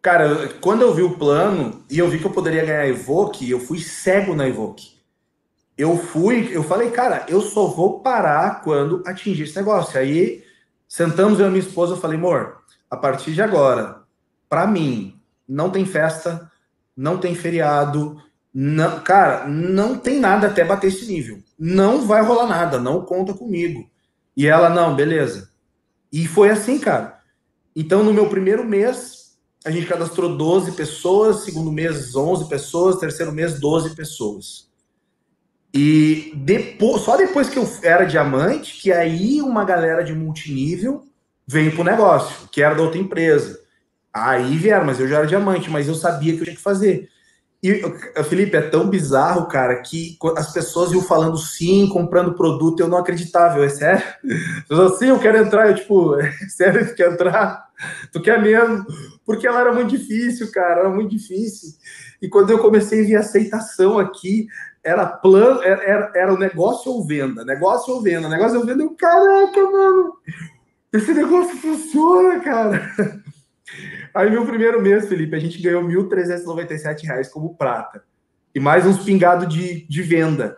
[SPEAKER 2] Cara, quando eu vi o plano e eu vi que eu poderia ganhar a Evoque, eu fui cego na Evoque. Eu fui, eu falei, cara, eu só vou parar quando atingir esse negócio. Aí sentamos eu e minha esposa, eu falei, amor, a partir de agora, para mim, não tem festa, não tem feriado, não, cara, não tem nada até bater esse nível. Não vai rolar nada, não conta comigo. E ela, não, beleza. E foi assim, cara. Então, no meu primeiro mês, a gente cadastrou 12 pessoas, segundo mês, 11 pessoas, terceiro mês, 12 pessoas. E depois, só depois que eu era diamante, que aí uma galera de multinível veio pro negócio, que era da outra empresa. Aí vieram, mas eu já era diamante, mas eu sabia que eu tinha que fazer. E, Felipe, é tão bizarro, cara, que as pessoas iam falando sim, comprando produto, eu não acreditava, é sério? Eu sim, eu quero entrar, eu tipo, é sério, tu quer entrar? Tu quer mesmo? Porque ela era muito difícil, cara, era muito difícil. E quando eu comecei a ver aceitação aqui, era plano, era, era o negócio ou venda, negócio ou venda, negócio ou venda, eu, caraca, mano, esse negócio funciona, cara. Aí, meu primeiro mês, Felipe, a gente ganhou R$ 1.397 como prata. E mais uns pingados de, de venda.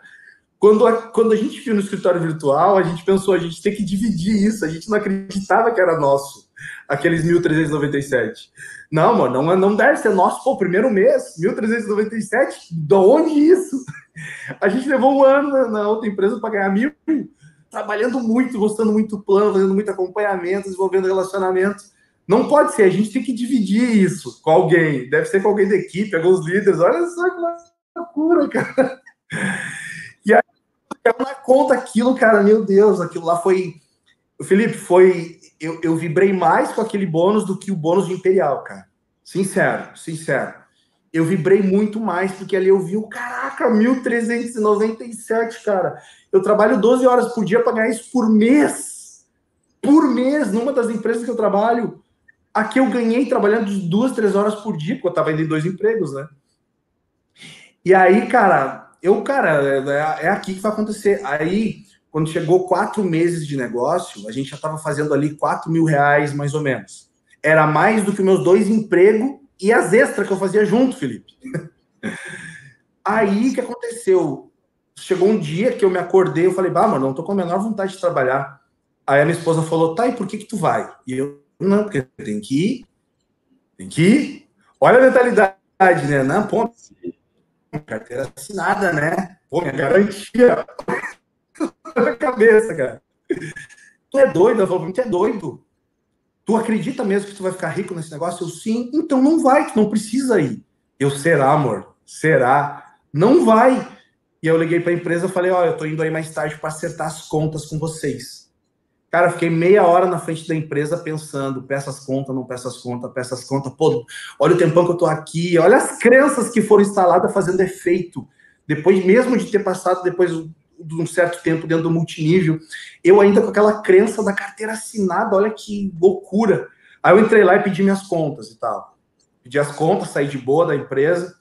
[SPEAKER 2] Quando a, quando a gente viu no escritório virtual, a gente pensou, a gente tem que dividir isso. A gente não acreditava que era nosso, aqueles 1.397. Não, mano, não, não deve ser nosso. Pô, primeiro mês, 1.397? De onde isso? A gente levou um ano na, outra empresa para ganhar mil, trabalhando muito, gostando muito plano, fazendo muito acompanhamento, desenvolvendo relacionamento. Não pode ser, a gente tem que dividir isso com alguém. Deve ser com alguém da equipe, alguns líderes. Olha só que loucura, cara. E aí, na conta aquilo, cara, meu Deus, aquilo lá foi. Felipe, foi. Eu, eu vibrei mais com aquele bônus do que o bônus de Imperial, cara. Sincero, sincero. Eu vibrei muito mais, porque ali eu vi o caraca, 1.397, cara. Eu trabalho 12 horas por dia para ganhar isso por mês. Por mês, numa das empresas que eu trabalho. Aqui eu ganhei trabalhando duas, três horas por dia, porque eu tava indo em dois empregos, né? E aí, cara, eu, cara, é, é aqui que vai acontecer. Aí, quando chegou quatro meses de negócio, a gente já tava fazendo ali quatro mil reais, mais ou menos. Era mais do que meus dois empregos e as extras que eu fazia junto, Felipe. aí, que aconteceu? Chegou um dia que eu me acordei, eu falei, bah, mano, não tô com a menor vontade de trabalhar. Aí a minha esposa falou, tá, e por que que tu vai? E eu Não, porque tem que ir. Tem que ir. Olha a mentalidade, né? Não, pô, carteira assinada, né? Pô, minha garantia. na cabeça, cara. Tu é doido? Ela falou, tu é doido. Tu acredita mesmo que tu vai ficar rico nesse negócio? Eu, sim. Então não vai, tu não precisa ir. Eu, será, amor? Será? Não vai. E eu liguei para a empresa falei, ó, eu tô indo aí mais tarde para acertar as contas com vocês. Cara, fiquei meia hora na frente da empresa pensando, peço as contas, não peço as contas, peço as contas. Pô, olha o tempão que eu tô aqui, olha as crenças que foram instaladas fazendo efeito. Depois, mesmo de ter passado depois de um certo tempo dentro do multinível, eu ainda com aquela crença da carteira assinada, olha que loucura. Aí eu entrei lá e pedi minhas contas e tal. Pedi as contas, saí de boa da empresa.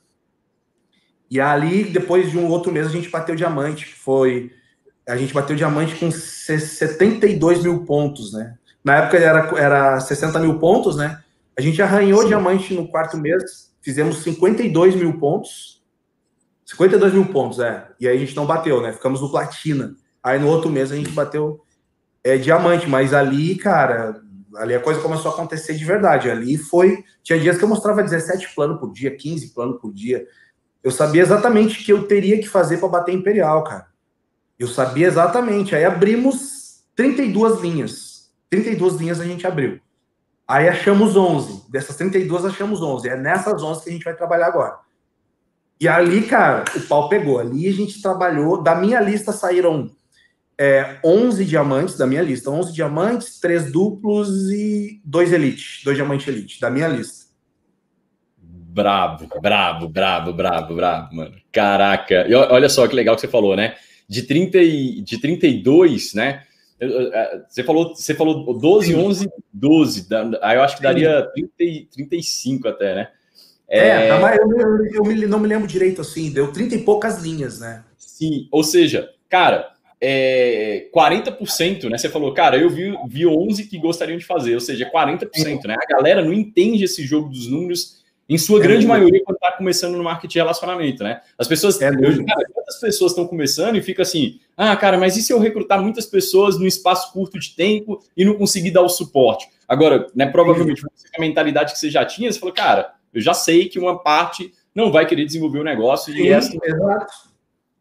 [SPEAKER 2] E ali, depois de um outro mês, a gente bateu diamante. Foi. A gente bateu diamante com 72 mil pontos, né? Na época era, era 60 mil pontos, né? A gente arranhou Sim. diamante no quarto mês, fizemos 52 mil pontos. 52 mil pontos, é. E aí a gente não bateu, né? Ficamos no platina. Aí no outro mês a gente bateu é, diamante, mas ali, cara, ali a coisa começou a acontecer de verdade. Ali foi. Tinha dias que eu mostrava 17 planos por dia, 15 planos por dia. Eu sabia exatamente o que eu teria que fazer para bater Imperial, cara. Eu sabia exatamente. Aí abrimos 32 linhas. 32 linhas a gente abriu. Aí achamos 11. Dessas 32 achamos 11. É nessas 11 que a gente vai trabalhar agora. E ali, cara, o pau pegou. Ali a gente trabalhou. Da minha lista saíram é, 11 diamantes, da minha lista. 11 diamantes, 3 duplos e 2 elite. 2 diamantes elite, da minha lista.
[SPEAKER 1] Brabo, brabo, brabo, brabo, brabo, mano. Caraca. E olha só que legal que você falou, né? De, 30 e, de 32, né? Você falou, você falou 12, 11, 12. Aí eu acho que daria 30, 35 até, né?
[SPEAKER 2] É, é mas eu, eu, eu, não me lembro direito assim, deu 30 e poucas linhas, né?
[SPEAKER 1] Sim, ou seja, cara, é 40%, né? Você falou, cara, eu vi, vi 11 que gostariam de fazer, ou seja, 40%, né? A galera não entende esse jogo dos números em sua é grande maioria, quando está começando no marketing de relacionamento, né? As pessoas. É cara, quantas pessoas estão começando e fica assim: ah, cara, mas e se eu recrutar muitas pessoas num espaço curto de tempo e não conseguir dar o suporte? Agora, né, provavelmente, a mentalidade que você já tinha, você falou, cara, eu já sei que uma parte não vai querer desenvolver o negócio e essa exato.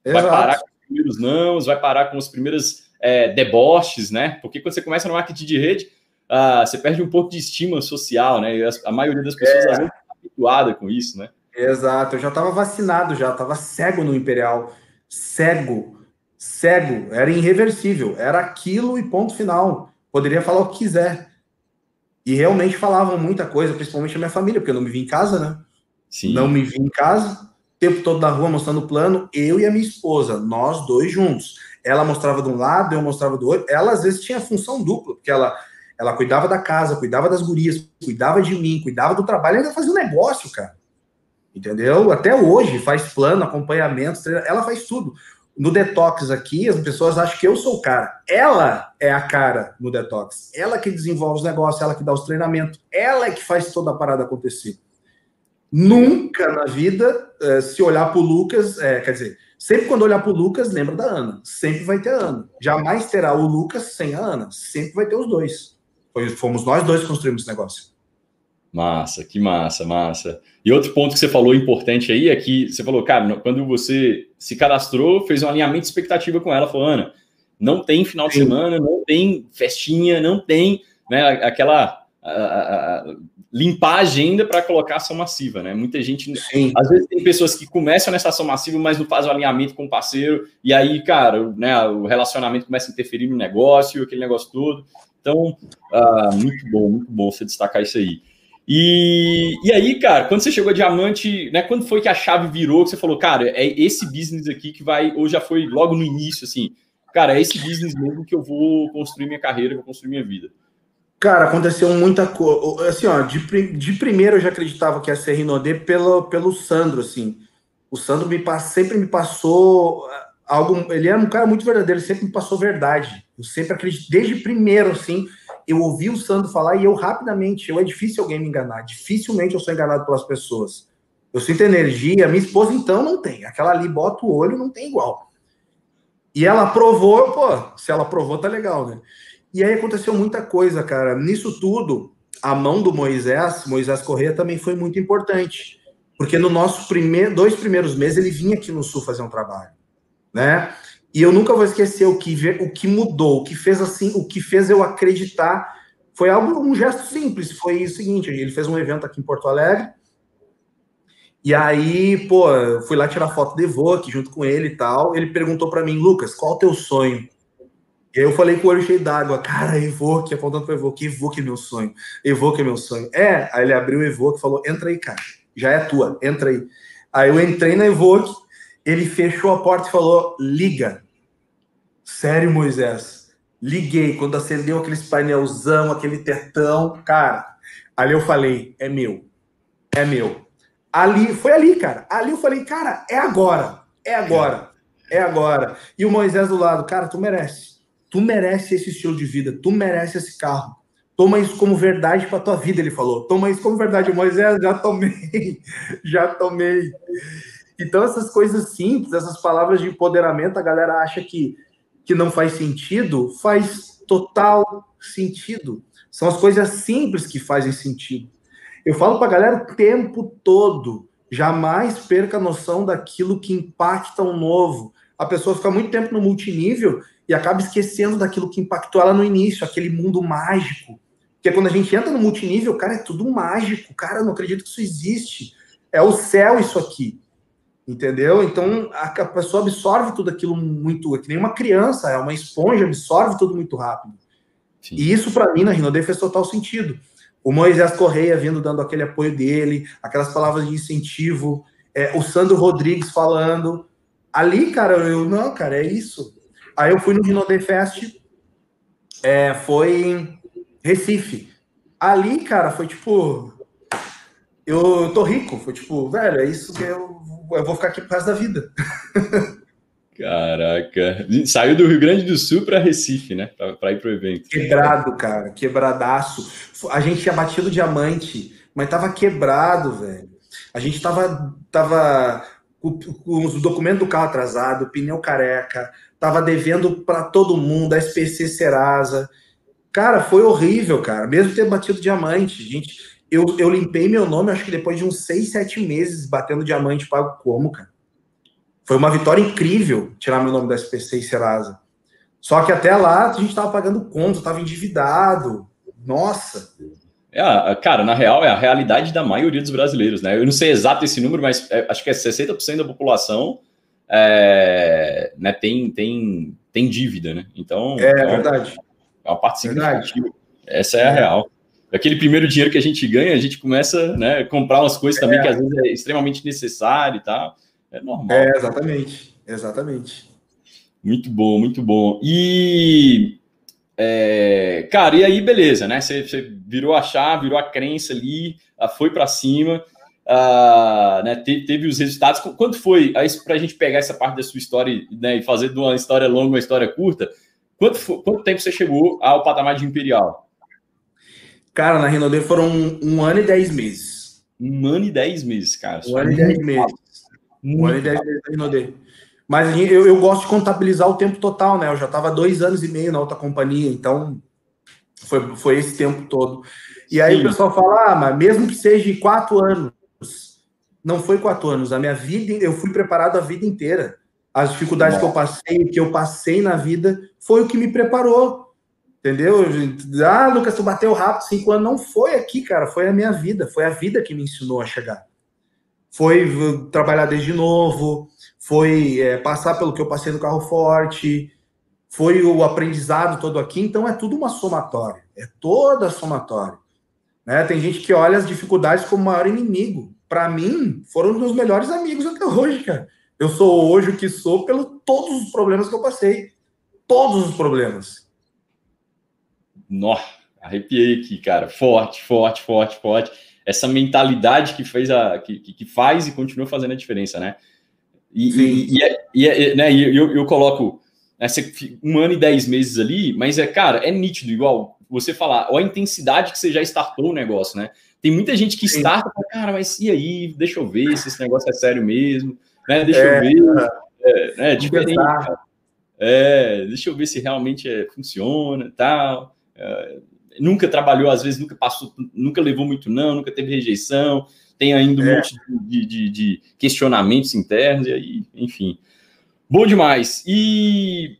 [SPEAKER 1] vai exato. parar com os primeiros não, vai parar com os primeiros é, deboches, né? Porque quando você começa no marketing de rede, ah, você perde um pouco de estima social, né? E a, maioria das pessoas é. às vezes habituada com isso, né?
[SPEAKER 2] Exato, eu já estava vacinado, já estava cego no Imperial, cego, cego, era irreversível, era aquilo e ponto final. Poderia falar o que quiser. E realmente falavam muita coisa, principalmente a minha família, porque eu não me vi em casa, né? Sim. Não me vi em casa, o tempo todo na rua mostrando o plano, eu e a minha esposa, nós dois juntos. Ela mostrava de um lado, eu mostrava do outro. Ela às vezes tinha função dupla, porque ela ela cuidava da casa, cuidava das gurias, cuidava de mim, cuidava do trabalho, ainda fazia um negócio, cara. Entendeu? Até hoje faz plano, acompanhamento, ela faz tudo. No detox aqui, as pessoas acham que eu sou o cara. Ela é a cara no detox. Ela que desenvolve os negócios, ela que dá os treinamentos, ela é que faz toda a parada acontecer. Nunca na vida, eh, se olhar para o Lucas, é, quer dizer, sempre quando olhar para o Lucas, lembra da Ana. Sempre vai ter a Ana. Jamais terá o Lucas sem a Ana. Sempre vai ter os dois. Fomos nós dois que construímos esse negócio.
[SPEAKER 1] Massa, que massa, massa. E outro ponto que você falou importante aí é que você falou, cara, quando você se cadastrou, fez um alinhamento de expectativa com ela, falou, Ana, não tem final de semana, não tem festinha, não tem né, aquela a, a, a, limpar a agenda para colocar ação massiva, né? Muita gente, Sim. às vezes tem pessoas que começam nessa ação massiva, mas não fazem o alinhamento com o parceiro, e aí, cara, né, o relacionamento começa a interferir no negócio, aquele negócio todo. Então, ah, muito bom, muito bom você destacar isso aí. E, e aí, cara, quando você chegou a diamante, né? Quando foi que a chave virou, que você falou, cara, é esse business aqui que vai, ou já foi logo no início, assim, cara, é esse business mesmo que eu vou construir minha carreira, vou construir minha vida.
[SPEAKER 2] Cara, aconteceu muita coisa. Assim, ó, de, de primeiro eu já acreditava que ia ser Rinodê pelo, pelo Sandro, assim. O Sandro me sempre me passou algo. Ele era um cara muito verdadeiro, sempre me passou verdade. Eu sempre acredito, desde primeiro, assim, eu ouvi o Sandro falar e eu rapidamente, eu é difícil alguém me enganar, dificilmente eu sou enganado pelas pessoas. Eu sinto energia, minha esposa então não tem. Aquela ali bota o olho, não tem igual. E ela provou, pô, se ela provou, tá legal, né? E aí aconteceu muita coisa, cara. Nisso tudo, a mão do Moisés, Moisés Correia, também foi muito importante. Porque no nosso primeiro, dois primeiros meses ele vinha aqui no Sul fazer um trabalho, né? E eu nunca vou esquecer o que, o que mudou, o que fez assim, o que fez eu acreditar foi algo, um gesto simples. Foi o seguinte: ele fez um evento aqui em Porto Alegre. E aí, pô, fui lá tirar foto do Evoque junto com ele e tal. Ele perguntou para mim, Lucas, qual o teu sonho? E aí eu falei com o olho cheio d'água, cara, Evoque, apontando para Evoque, Evoque é meu sonho, Evoque é meu sonho. É, aí ele abriu o Evoque e falou, entra aí, cara, já é tua, entra aí. Aí eu entrei na Evoque, ele fechou a porta e falou, liga. Sério, Moisés, Liguei, quando acendeu aqueles painelzão, aquele tetão, cara, ali eu falei, é meu, é meu. Ali, foi ali, cara. Ali eu falei, cara, é agora, é agora, é agora. E o Moisés do lado, cara, tu merece. Tu merece esse estilo de vida, tu merece esse carro. Toma isso como verdade para tua vida, ele falou. Toma isso como verdade, Moisés, já tomei, já tomei. Então essas coisas simples, essas palavras de empoderamento, a galera acha que que não faz sentido, faz total sentido. São as coisas simples que fazem sentido. Eu falo para a galera o tempo todo, jamais perca a noção daquilo que impacta o novo. A pessoa fica muito tempo no multinível e acaba esquecendo daquilo que impactou ela no início, aquele mundo mágico. Porque quando a gente entra no multinível, cara, é tudo mágico. Cara, eu não acredito que isso existe. É o céu isso aqui. Entendeu? Então a, pessoa absorve tudo aquilo muito, é que nem uma criança, é uma esponja, absorve tudo muito rápido. Sim. E isso para mim na Rinode fez total sentido. O Moisés Correia vindo dando aquele apoio dele, aquelas palavras de incentivo, é, o Sandro Rodrigues falando. Ali, cara, eu, não, cara, é isso. Aí eu fui no Rinode Fest, é, foi em Recife. Ali, cara, foi tipo. Eu tô rico, foi tipo, velho, é isso que eu eu vou ficar aqui pro resto da vida.
[SPEAKER 1] Caraca. Saiu do Rio Grande do Sul para Recife, né? Para ir pro evento.
[SPEAKER 2] Quebrado, cara. Quebradaço. A gente tinha batido diamante, mas tava quebrado, velho. A gente tava, tava com, com os documentos do carro atrasado, pneu careca, tava devendo para todo mundo, a SPC Serasa. Cara, foi horrível, cara. Mesmo ter batido diamante, gente eu, eu limpei meu nome, acho que depois de uns seis, sete meses batendo diamante pago como, cara. Foi uma vitória incrível tirar meu nome da SPC e Serasa. Só que até lá a gente tava pagando conta, tava endividado. Nossa.
[SPEAKER 1] É, cara, na real, é a realidade da maioria dos brasileiros, né? Eu não sei exato esse número, mas é, acho que é 60% da população é, né, tem, tem, tem dívida, né? Então.
[SPEAKER 2] É, é verdade.
[SPEAKER 1] É uma parte significativa. Essa é a real aquele primeiro dinheiro que a gente ganha, a gente começa né, a comprar umas coisas também é. que às vezes é extremamente necessário e tal. É normal.
[SPEAKER 2] É, exatamente. Exatamente.
[SPEAKER 1] Muito bom, muito bom. E, é, cara, e aí, beleza, né? Você, você, virou a chave, virou a crença ali, foi para cima, uh, né? Teve, teve, os resultados. Quanto foi, para a gente pegar essa parte da sua história né, e fazer de uma história longa uma história curta, quanto, foi, quanto tempo você chegou ao patamar de Imperial?
[SPEAKER 2] Cara, na Renaudet foram um, um, ano e dez meses.
[SPEAKER 1] Um ano e dez meses, cara.
[SPEAKER 2] Um ano e dez meses. Um ano e dez meses na Renaudet. Mas eu, eu gosto de contabilizar o tempo total, né? Eu já estava dois anos e meio na outra companhia, então foi, foi esse tempo todo. E aí Sim. o pessoal fala, ah, mas mesmo que seja quatro anos, não foi quatro anos. A minha vida, eu fui preparado a vida inteira. As dificuldades Nossa. que eu passei, que eu passei na vida, foi o que me preparou. Entendeu? Ah, Lucas, tu bateu rápido cinco anos. Não foi aqui, cara. Foi a minha vida. Foi a vida que me ensinou a chegar. Foi trabalhar desde novo. Foi é, passar pelo que eu passei no carro forte. Foi o aprendizado todo aqui. Então é tudo uma somatória. É toda somatória. Né? Tem gente que olha as dificuldades como maior inimigo. Para mim, foram os meus melhores amigos até hoje, cara. Eu sou hoje o que sou pelo todos os problemas que eu passei. Todos os problemas.
[SPEAKER 1] Nó, arrepiei aqui, cara. Forte, forte, forte, forte. Essa mentalidade que fez a que, que faz e continua fazendo a diferença, né? E, e, e, é, e é, né, eu, eu coloco né, um ano e dez meses ali, mas é, cara, é nítido, igual você falar, olha a intensidade que você já startou o negócio, né? Tem muita gente que starta, cara, mas e aí? Deixa eu ver se esse negócio é sério mesmo, né? Deixa é, eu ver. É, né, é diferente. É, deixa eu ver se realmente é, funciona tal. É, nunca trabalhou, às vezes nunca passou, nunca levou muito não, nunca teve rejeição, tem ainda um é. monte de, de, de, questionamentos internos, e aí, enfim. Bom demais. E,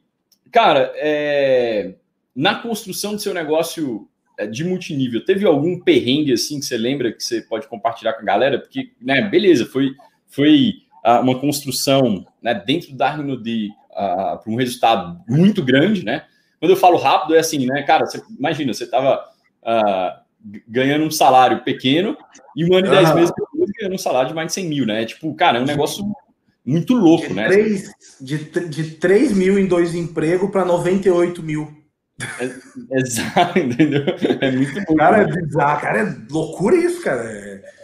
[SPEAKER 1] cara, é, na construção do seu negócio é, de multinível, teve algum perrengue assim que você lembra que você pode compartilhar com a galera? Porque, né, beleza, foi, foi uh, uma construção né, dentro da Arnode uh, para um resultado muito grande, né? Quando eu falo rápido, é assim, né, cara? Você, imagina, você estava uh, ah, ganhando um salário pequeno e um ano e dez meses depois ganhando um salário de mais de 100 mil, né? Tipo, cara, é um negócio muito louco,
[SPEAKER 2] de
[SPEAKER 1] né?
[SPEAKER 2] 3, de, de 3 mil em dois empregos para 98 mil.
[SPEAKER 1] É, exato, entendeu? É muito louco.
[SPEAKER 2] Cara, é bizarro, cara, é loucura isso, cara. É...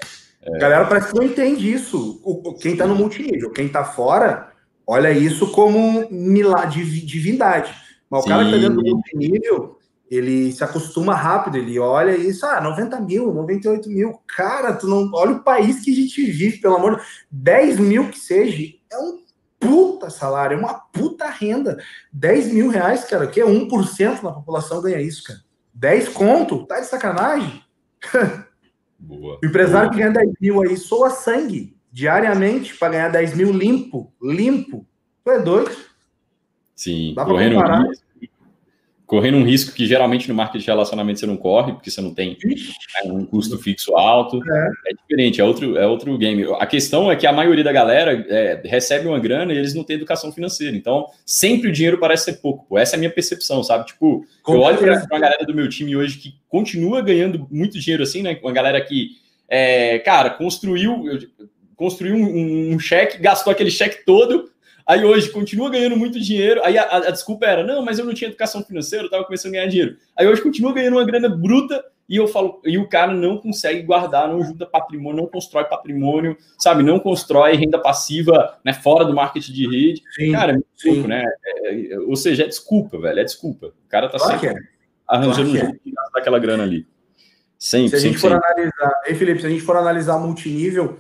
[SPEAKER 2] É. A galera parece que não entende isso. O, quem tá no multinível, quem tá fora, olha isso como milagre, divindade. Mas Sim. o cara que tá dentro do multinível, ele se acostuma rápido, ele olha isso, ah, 90 mil, 98 mil. Cara, tu não. Olha o país que a gente vive, pelo amor de 10 mil que seja, é um puta salário, é uma puta renda. 10 mil reais, cara, que é 1% da população ganha isso, cara. 10 conto, tá de sacanagem? Boa. O empresário Boa. que ganha 10 mil aí soa sangue diariamente para ganhar 10 mil limpo, limpo. Tu é doido?
[SPEAKER 1] Sim, Dá correndo um, risco, correndo um risco que geralmente no marketing de relacionamento você não corre, porque você não tem né, um custo fixo alto. É. é. diferente, é outro, é outro game. A questão é que a maioria da galera é, recebe uma grana e eles não têm educação financeira. Então, sempre o dinheiro parece ser pouco. Pô. Essa é a minha percepção, sabe? Tipo, Com eu olho para a galera do meu time hoje que continua ganhando muito dinheiro assim, né? Uma galera que, é, cara, construiu, construiu um, um cheque, gastou aquele cheque todo Aí hoje continua ganhando muito dinheiro. Aí a, a, a desculpa era: não, mas eu não tinha educação financeira, eu estava começando a ganhar dinheiro. Aí hoje continua ganhando uma grana bruta e eu falo, e o cara não consegue guardar, não junta patrimônio, não constrói patrimônio, sabe? Não constrói renda passiva né, fora do marketing de rede. Sim, cara, é muito sim. né? É, é, ou seja, é desculpa, velho, é desculpa. O cara tá claro sempre é. arranjando claro um jeito de gastar aquela grana ali. Sempre,
[SPEAKER 2] se a gente
[SPEAKER 1] sempre,
[SPEAKER 2] for sempre. analisar, ei, Felipe, se a gente for analisar multinível,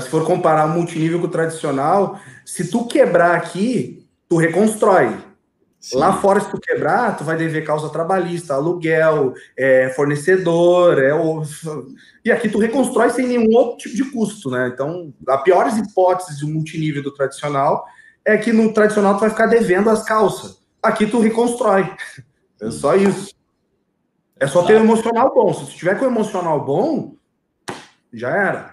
[SPEAKER 2] se for comparar o multinível com o tradicional, se tu quebrar aqui, tu reconstrói. Sim. Lá fora, se tu quebrar, tu vai dever causa trabalhista, aluguel, é, fornecedor, é o... e aqui tu reconstrói sem nenhum outro tipo de custo, né? Então, a piores hipóteses do multinível do tradicional é que no tradicional tu vai ficar devendo as calças. Aqui tu reconstrói. É só isso. É só ter um emocional bom. Se tu tiver com o emocional bom, já era.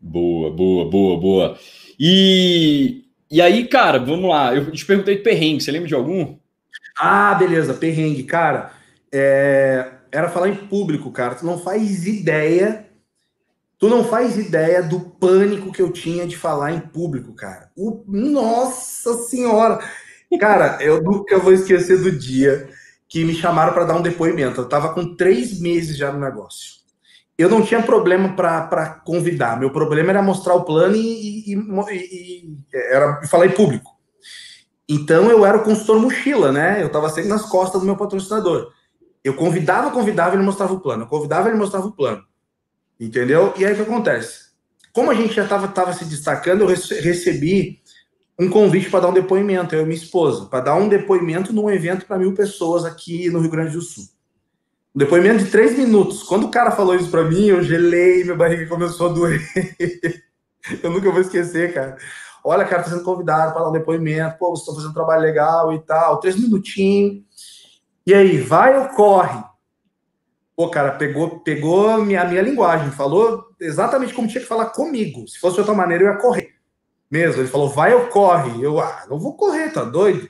[SPEAKER 1] Boa, boa, boa, boa. E, e aí, cara, vamos lá. Eu te perguntei de perrengue, você lembra de algum?
[SPEAKER 2] Ah, beleza, perrengue. Cara, é... era falar em público, cara. Tu não faz ideia. Tu não faz ideia do pânico que eu tinha de falar em público, cara. O... Nossa Senhora! Cara, eu nunca vou esquecer do dia que me chamaram para dar um depoimento. Eu tava com três meses já no negócio eu não tinha problema para convidar. Meu problema era mostrar o plano e, e, e, era falar em público. Então eu era o consultor mochila, né? Eu estava sempre nas costas do meu patrocinador. Eu convidava, convidava, ele mostrava o plano. Eu convidava, ele mostrava o plano. Entendeu? E aí o que acontece? Como a gente já estava tava se destacando, eu recebi um convite para dar um depoimento, eu e minha esposa, para dar um depoimento num evento para mil pessoas aqui no Rio Grande do Sul. Depoimento de três minutos. Quando o cara falou isso para mim, eu gelei, minha barriga começou a doer. eu nunca vou esquecer, cara. Olha, cara, tá sendo convidado para dar um depoimento. Pô, vocês estão fazendo um trabalho legal e tal. Três minutinhos. E aí, vai ou corre? Pô, cara, pegou, pegou minha, minha linguagem, falou exatamente como tinha que falar comigo. Se fosse de outra maneira, eu ia correr. Mesmo. Ele falou, vai ou corre? Eu, ah, vou correr, tá doido?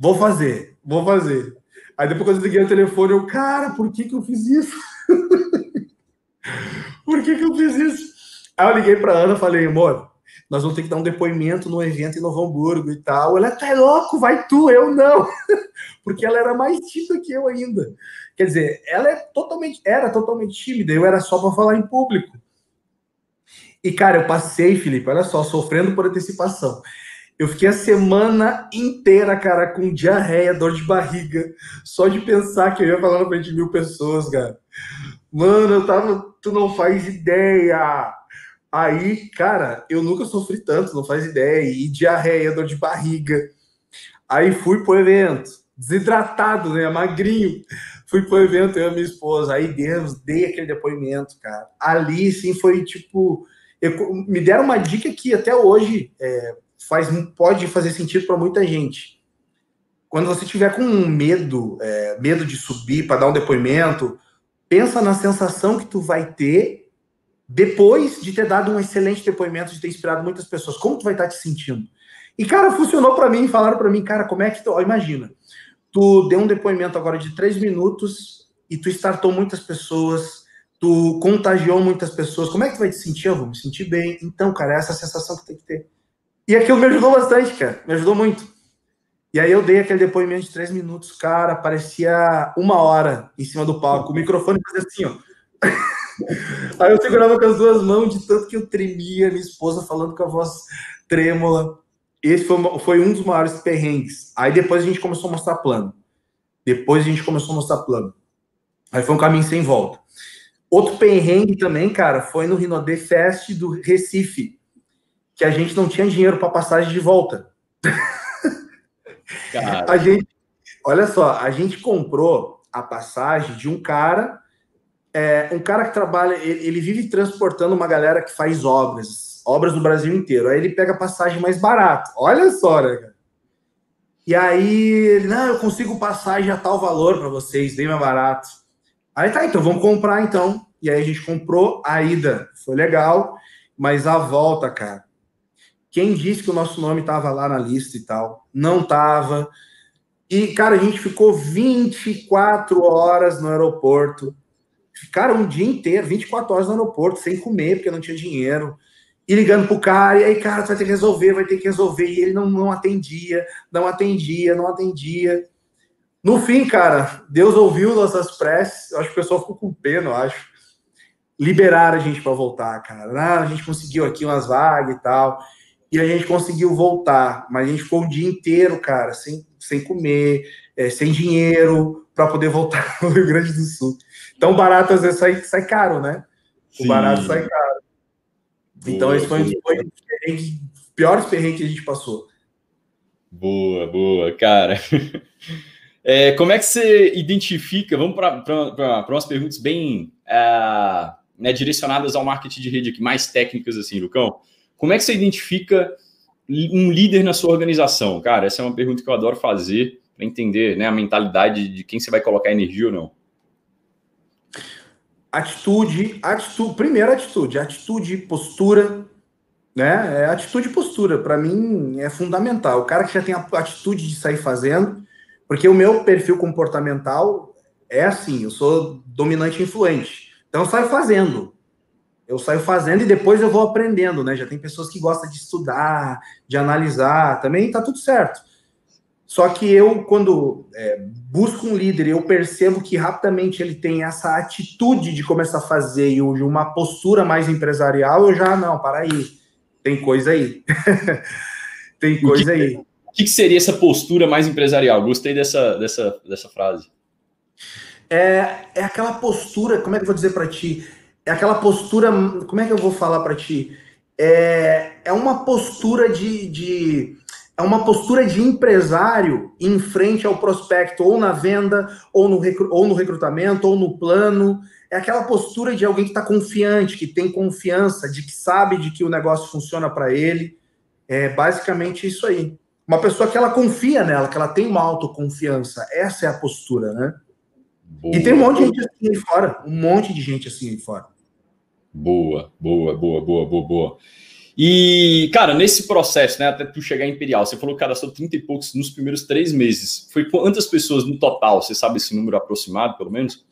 [SPEAKER 2] Vou fazer, vou fazer. Aí depois quando eu liguei o telefone, eu, cara, por que que eu fiz isso? por que que eu fiz isso? Aí eu liguei pra Ana falei, amor, nós vamos ter que dar um depoimento no evento em Novo Hamburgo e tal. Ela, tá louco, vai tu, eu não. Porque ela era mais tímida que eu ainda. Quer dizer, ela é totalmente, era totalmente tímida, eu era só para falar em público. E, cara, eu passei, Felipe, olha só, sofrendo por antecipação. Eu fiquei a semana inteira, cara, com diarreia, dor de barriga, só de pensar que eu ia falar na frente de mil pessoas, cara. Mano, eu tava. Tu não faz ideia! Aí, cara, eu nunca sofri tanto, não faz ideia. E diarreia, dor de barriga. Aí fui pro evento, desidratado, né? Magrinho. fui pro evento, eu e minha esposa, aí Deus, dei aquele depoimento, cara. Ali, sim, foi tipo. Eu, me deram uma dica que até hoje é, faz, pode fazer sentido para muita gente. Quando você tiver com medo, é, medo de subir para dar um depoimento, pensa na sensação que tu vai ter depois de ter dado um excelente depoimento, de ter inspirado muitas pessoas. Como tu vai estar te sentindo? E, cara, funcionou para mim, falaram para mim, cara, como é que tu. Ó, imagina, tu deu um depoimento agora de três minutos e tu startou muitas pessoas, tu contagiou muitas pessoas. Como é que tu vai te sentir? Eu vou me sentir bem. Então, cara, é essa sensação que tem que ter. E aquilo me ajudou bastante, cara. Me ajudou muito. E aí eu dei aquele depoimento de três minutos, cara, parecia uma hora em cima do palco. O microfone fazia assim, ó. Aí eu segurava com as duas mãos de tanto que eu tremia, minha esposa falando com a voz trêmula. Esse foi, foi um dos maiores perrengues. Aí depois a gente começou a mostrar plano. Depois a gente começou a mostrar plano. Aí foi um caminho sem volta. Outro perrengue também, cara, foi no Rinode Fest do Recife, que a gente não tinha dinheiro para passagem de volta. Cara. a gente, olha só, a gente comprou a passagem de um cara, é, um cara que trabalha, ele, ele vive transportando uma galera que faz obras obras do Brasil inteiro. Aí ele pega passagem mais barata. Olha só, né, cara? E aí ele, não, eu consigo passagem a tal valor para vocês, bem mais barato. Aí tá, então vamos comprar então. E aí a gente comprou a ida. Foi legal, mas a volta, cara. Quem disse que o nosso nome tava lá na lista e tal? Não tava. E, cara, a gente ficou 24 horas no aeroporto. Ficaram um dia inteiro, 24 horas no aeroporto, sem comer, porque não tinha dinheiro e ligando pro cara, e aí, cara, você vai ter que resolver, vai ter que resolver. E ele não, não atendia, não atendia, não atendia. No fim, cara, Deus ouviu nossas preces. Eu acho que o pessoal ficou com pena, eu acho. Liberaram a gente para voltar, cara. Ah, a gente conseguiu aqui umas vagas e tal. E a gente conseguiu voltar. Mas a gente ficou o dia inteiro, cara, sem, sem comer, é, sem dinheiro, para poder voltar no Rio Grande do Sul. Então, barato às vezes sai, sai caro, né? O Sim. barato sai caro. Então, esse foi um dos piores perrengues que a gente passou.
[SPEAKER 1] Boa, boa, cara. É, como é que você identifica? Vamos para umas perguntas bem uh, né, direcionadas ao marketing de rede aqui, mais técnicas assim, Lucão. Como é que você identifica um líder na sua organização? Cara, essa é uma pergunta que eu adoro fazer para entender né, a mentalidade de quem você vai colocar energia ou não.
[SPEAKER 2] Atitude, atitude, primeiro atitude, atitude, postura, né? É atitude e postura, para mim é fundamental. O cara que já tem a atitude de sair fazendo, porque o meu perfil comportamental é assim, eu sou dominante influente. Então eu saio fazendo. Eu saio fazendo e depois eu vou aprendendo, né? Já tem pessoas que gostam de estudar, de analisar, também tá tudo certo. Só que eu, quando é, busco um líder, eu percebo que rapidamente ele tem essa atitude de começar a fazer e uma postura mais empresarial, eu já, não, para aí, tem coisa aí. tem coisa
[SPEAKER 1] que,
[SPEAKER 2] aí.
[SPEAKER 1] O que, que, seria essa postura mais empresarial? Gostei dessa, dessa, dessa frase.
[SPEAKER 2] É, é aquela postura, como é que eu vou dizer para ti? É aquela postura, como é que eu vou falar para ti? É, é uma postura de, de é uma postura de empresário em frente ao prospecto, ou na venda, ou no, recru ou no recrutamento, ou no plano. É aquela postura de alguém que está confiante, que tem confiança, de que sabe de que o negócio funciona para ele. É basicamente isso aí. Uma pessoa que ela confia nela, que ela tem uma autoconfiança. Essa é a postura, né? Boa. E tem um monte de gente assim aí fora. Um monte de gente assim aí fora.
[SPEAKER 1] Boa, boa, boa, boa, boa, boa. E, cara, nesse processo, né, até tu chegar em Imperial, você falou que cadastrou 30 e poucos nos primeiros três meses. Foi quantas pessoas no total? Você sabe esse número aproximado, pelo menos?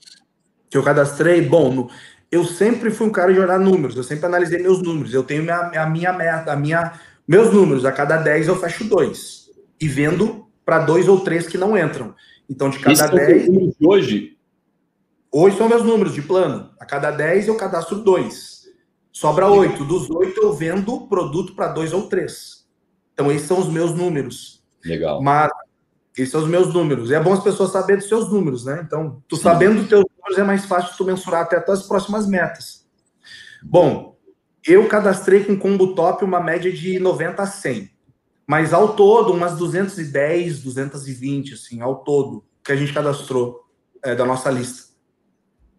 [SPEAKER 2] Que eu cadastrei? Bom, eu sempre fui um cara de olhar números, eu sempre analisei meus números. Eu tenho minha, a minha meta, a minha, meus números. A cada 10 eu fecho dois. E vendo para dois ou três que não entram. Então, de cada 10.
[SPEAKER 1] Hoje?
[SPEAKER 2] Hoje são meus números de plano. A cada 10 eu cadastro dois. Sobra oito. Dos oito eu vendo produto para dois ou três. Então, esses são os meus números.
[SPEAKER 1] Legal.
[SPEAKER 2] Mas esses são os meus números. E é bom as pessoas saberem dos seus números, né? Então, tu Sim. sabendo dos teus números é mais fácil tu mensurar até as tuas próximas metas. Bom, eu cadastrei com combo top uma média de 90 a 100. Mas ao todo, umas 210, 220, assim, ao todo, que a gente cadastrou. é, da nossa lista.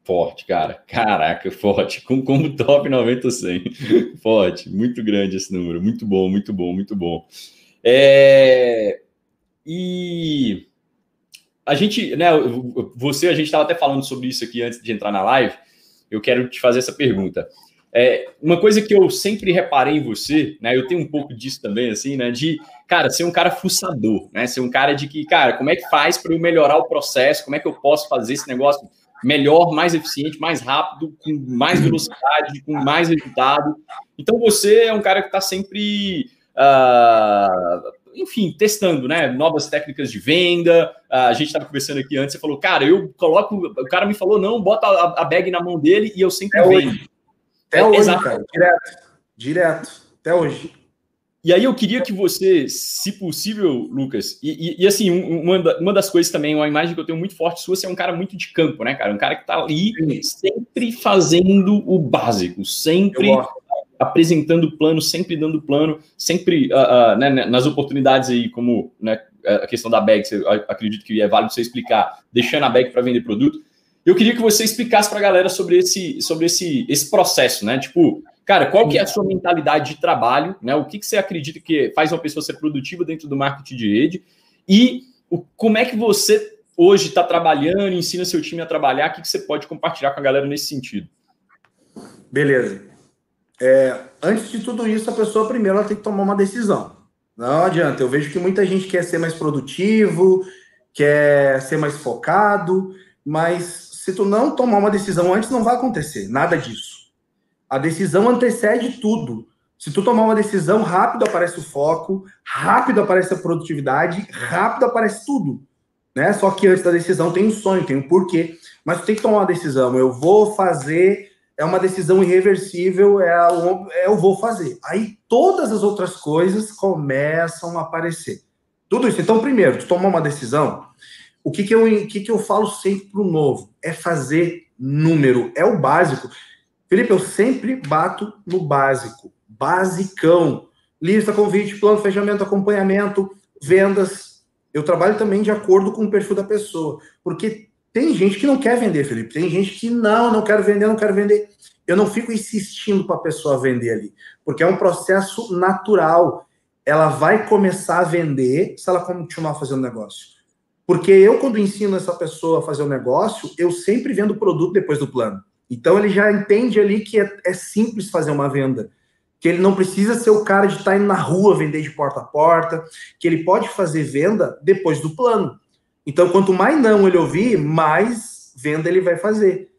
[SPEAKER 1] Forte, cara. Caraca, forte. Com como top 90 100. forte. Muito grande esse número. Muito bom, muito bom, muito bom. É... E a gente, né, você, a gente estava até falando sobre isso aqui antes de entrar na live. Eu quero te fazer essa pergunta. É, uma coisa que eu sempre reparei em você, né? Eu tenho um pouco disso também, assim, né? De, cara, ser um cara fuçador, né? Ser um cara de que, cara, como é que faz para eu melhorar o processo? Como é que eu posso fazer esse negócio melhor, mais eficiente, mais rápido, com mais velocidade, com mais resultado? Então você é um cara que está sempre uh, enfim, testando, né? Novas técnicas de venda. A gente estava conversando aqui antes, você falou, cara, eu coloco. O cara me falou, não, bota a, a bag na mão dele e eu sempre
[SPEAKER 2] Até vendo. Hoje. Até é, hoje, exato. cara. Direto. Direto. Até hoje.
[SPEAKER 1] E aí eu queria que você, se possível, Lucas, e, e, e assim, uma, uma, das coisas também, uma imagem que eu tenho muito forte sua, você é um cara muito de campo, né, cara? Um cara que tá ali sempre fazendo o básico, sempre apresentando plano, sempre dando plano, sempre uh, uh, né, nas oportunidades aí, como né, a questão da bag, você, acredito que é válido você explicar, deixando a bag para vender produto. Eu queria que você explicasse para a galera sobre esse, sobre esse, esse processo, né? Tipo, cara, qual que é a sua mentalidade de trabalho, né? O que, que você acredita que faz uma pessoa ser produtiva dentro do marketing de rede e o, como é que você hoje está trabalhando, ensina seu time a trabalhar, o que, que você pode compartilhar com a galera nesse sentido?
[SPEAKER 2] Beleza. É, antes de tudo isso, a pessoa primeiro ela tem que tomar uma decisão. Não adianta. Eu vejo que muita gente quer ser mais produtivo, quer ser mais focado, mas se tu não tomar uma decisão antes, não vai acontecer nada disso. A decisão antecede tudo. Se tu tomar uma decisão, rápido aparece o foco, rápido aparece a produtividade, rápido aparece tudo. Né? Só que antes da decisão tem um sonho, tem um porquê. Mas tu tem que tomar uma decisão. Eu vou fazer é uma decisão irreversível, é, é eu vou fazer. Aí todas as outras coisas começam a aparecer. Tudo isso. Então, primeiro, tu tomar uma decisão, o que, que, eu, que, que eu falo sempre para o novo? É fazer número, é o básico. Felipe, eu sempre bato no básico, basicão. Lista, convite, plano, fechamento, acompanhamento, vendas. Eu trabalho também de acordo com o perfil da pessoa, porque tem gente que não quer vender, Felipe. Tem gente que não, não quero vender, não quero vender. Eu não fico insistindo para a pessoa vender ali, porque é um processo natural. Ela vai começar a vender se ela continuar fazendo negócio. Porque eu, quando ensino essa pessoa a fazer o um negócio, eu sempre vendo o produto depois do plano. Então ele já entende ali que é, é, simples fazer uma venda. Que ele não precisa ser o cara de estar indo na rua vender de porta a porta, que ele pode fazer venda depois do plano. Então, quanto mais não ele ouvir, mais venda ele vai fazer.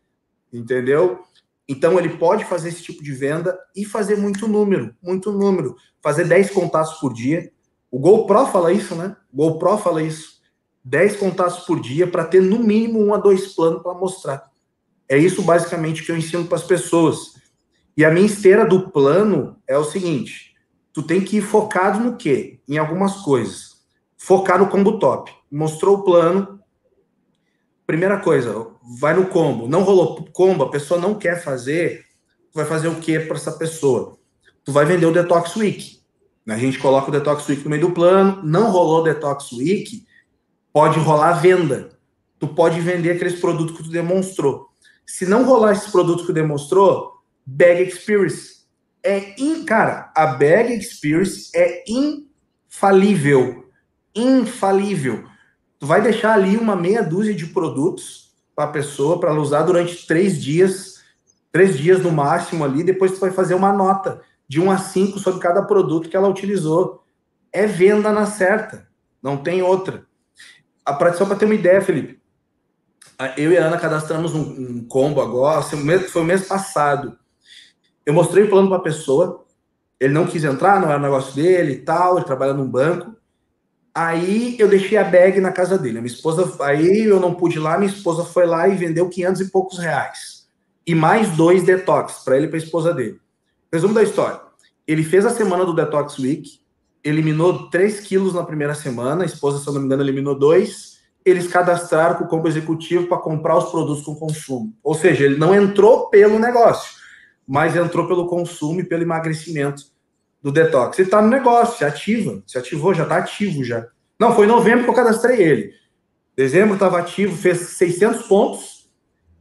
[SPEAKER 2] Entendeu? Então, ele pode fazer esse tipo de venda e fazer muito número, muito número. Fazer 10 contatos por dia. O GoPro fala isso, né? O GoPro fala isso. 10 contatos por dia para ter no mínimo um a dois planos para mostrar. É isso basicamente que eu ensino para as pessoas. E a minha esteira do plano é o seguinte: tu tem que ir focado no quê? Em algumas coisas. Focar no combo top mostrou o plano. Primeira coisa, vai no combo. Não rolou combo, a pessoa não quer fazer. Tu vai fazer o que para essa pessoa? Tu vai vender o Detox Week. A gente coloca o Detox Week no meio do plano. Não rolou o Detox Week, pode rolar venda. Tu pode vender aqueles produtos que tu demonstrou. Se não rolar esses produtos que demonstrou, Bag Experience. É in, cara, a Bag Experience é infalível. Infalível tu vai deixar ali uma meia dúzia de produtos para a pessoa para usar durante três dias, três dias no máximo ali. Depois tu vai fazer uma nota de 1 a 5 sobre cada produto que ela utilizou. É venda na certa, não tem outra. A só para ter uma ideia, Felipe. Eu e a Ana cadastramos um, um combo agora, foi o mês passado. Eu mostrei o plano para a pessoa, ele não quis entrar, não era negócio dele e tal, ele trabalha num banco. Aí eu deixei a bag na casa dele. minha esposa, aí eu não pude ir lá, minha esposa foi lá e vendeu 500 e poucos reais. E mais dois detox para ele e para a esposa dele. Resumo da história. Ele fez a semana do Detox Week, eliminou 3 quilos na primeira semana, a esposa, se eu não me engano, eliminou 2. Eles cadastraram com o combo executivo para comprar os produtos com consumo. Ou seja, ele não entrou pelo negócio, mas entrou pelo consumo e pelo emagrecimento do detox. Ele está no negócio, se ativa, se ativou, já está ativo já. Não, foi em novembro que eu cadastrei ele. Dezembro estava ativo, fez 600 pontos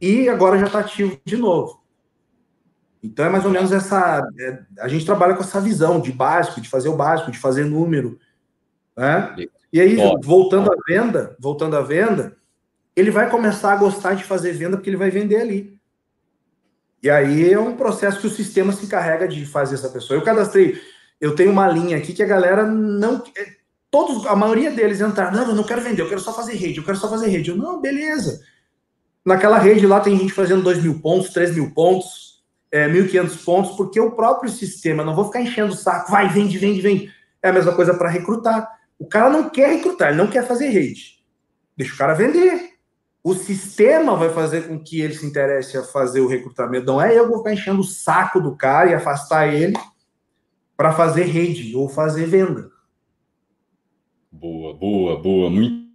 [SPEAKER 2] e agora já está ativo de novo. Então é mais ou menos essa. É, a gente trabalha com essa visão de básico, de fazer o básico, de fazer número. Né? E aí, voltando à venda, voltando à venda, ele vai começar a gostar de fazer venda porque ele vai vender ali. E aí é um processo que o sistema se encarrega de fazer essa pessoa. Eu cadastrei, eu tenho uma linha aqui que a galera não. É, todos, a maioria deles entraram, não, eu não quero vender, eu quero só fazer rede, eu quero só fazer rede. Eu, não, beleza. Naquela rede lá tem gente fazendo 2 mil pontos, 3 mil pontos, é, 1.500 pontos, porque o próprio sistema, não vou ficar enchendo o saco, vai, vende, vende, vende. É a mesma coisa para recrutar. O cara não quer recrutar, ele não quer fazer rede. Deixa o cara vender. O sistema vai fazer com que ele se interesse a fazer o recrutamento. Não é eu vou ficar enchendo o saco do cara e afastar ele para fazer rede ou fazer venda.
[SPEAKER 1] Boa, boa, boa. Muito,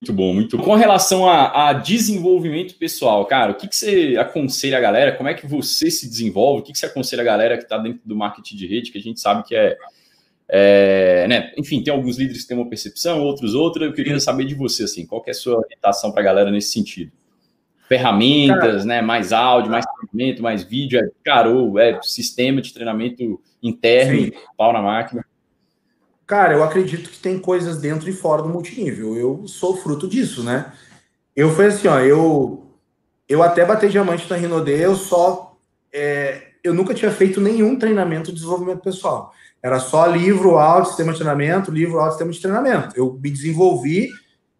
[SPEAKER 1] muito bom, muito bom. Com relação a, a, desenvolvimento pessoal, cara, o que, que você aconselha a galera? Como é que você se desenvolve? O que, que você aconselha a galera que está dentro do marketing de rede, que a gente sabe que é, é, né? Enfim, tem alguns líderes que têm uma percepção, outros outra. Eu queria saber de você, assim, qual é a sua orientação para a galera nesse sentido? Ferramentas, cara, né? Mais áudio, mais treinamento, mais vídeo, é caro, é sistema de treinamento interno, sim. pau na máquina.
[SPEAKER 2] Cara, eu acredito que tem coisas dentro e fora do multinível. Eu sou fruto disso, né? Eu fui assim, ó, eu eu até bati diamante na Rinode, eu só é, eu nunca tinha feito nenhum treinamento de desenvolvimento pessoal. Era só livro, áudio, sistema de treinamento, livro, áudio, sistema de treinamento. Eu me desenvolvi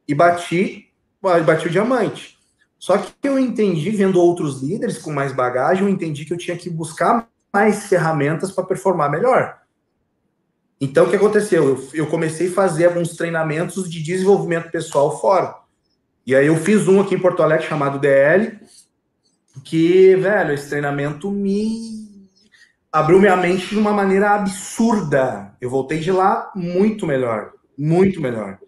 [SPEAKER 2] e bati, bati o diamante. Só que eu entendi, vendo outros líderes com mais bagagem, eu entendi que eu tinha que buscar mais ferramentas para performar melhor. Então, o que aconteceu? Eu, eu comecei a fazer alguns treinamentos de desenvolvimento pessoal fora. E aí eu fiz um aqui em Porto Alegre chamado DL, que, velho, esse treinamento me abriu minha mente de uma maneira absurda. Eu voltei de lá muito melhor, muito melhor.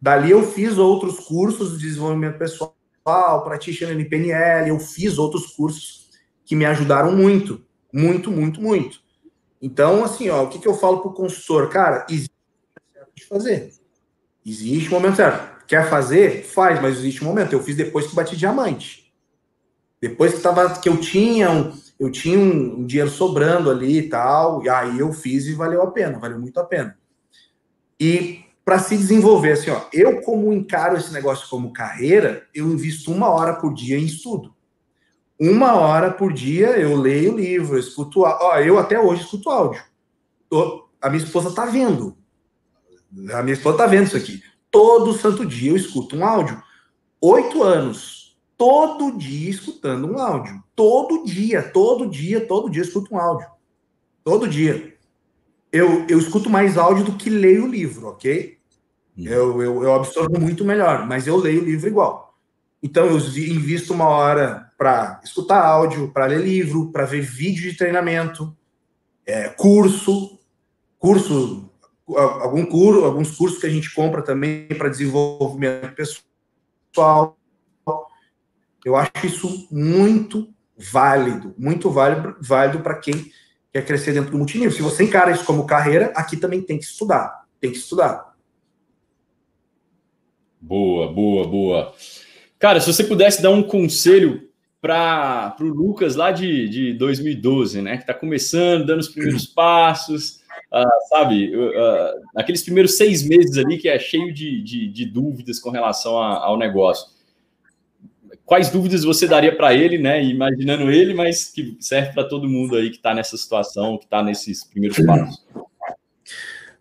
[SPEAKER 2] Dali eu fiz outros cursos de desenvolvimento pessoal, practitioner em PNL, eu fiz outros cursos que me ajudaram muito, muito, muito, muito. Então, assim, ó, o que, que eu falo para o consultor? Cara, existe um momento certo de fazer. Existe um momento certo. Quer fazer? Faz, mas existe um momento. Eu fiz depois que bati diamante. Depois que, tava, que eu tinha um, eu tinha um, um dinheiro sobrando ali e tal, e aí eu fiz e valeu a pena, valeu muito a pena. E para se desenvolver, assim, ó, eu como encaro esse negócio como carreira, eu invisto uma hora por dia em estudo. Uma hora por dia eu leio livro, eu escuto. Ó, eu até hoje escuto áudio. a minha esposa tá vendo. A minha esposa tá vendo isso aqui. Todo santo dia eu escuto um áudio. Oito anos. Todo dia escutando um áudio. Todo dia, todo dia, todo dia eu escuto um áudio. Todo dia. Eu, eu escuto mais áudio do que leio o livro, ok? Hum. Eu, eu, eu absorvo muito melhor, mas eu leio o livro igual. Então, eu invisto uma hora para escutar áudio, para ler livro, para ver vídeo de treinamento, é, curso, curso, algum curso, alguns cursos que a gente compra também para desenvolvimento pessoal. Eu acho isso muito válido, muito válido, válido para quem quer crescer dentro do multinível. Se você encara isso como carreira, aqui também tem que estudar, tem que estudar.
[SPEAKER 1] Boa, boa, boa. Cara, se você pudesse dar um conselho para o Lucas lá de, de 2012, né? Que está começando, dando os primeiros passos, uh, sabe? Uh, naqueles primeiros seis meses ali que é cheio de, de, de dúvidas com relação a, ao negócio. Quais dúvidas você daria para ele, né? Imaginando ele, mas que serve para todo mundo aí que está nessa situação, que está nesses primeiros passos.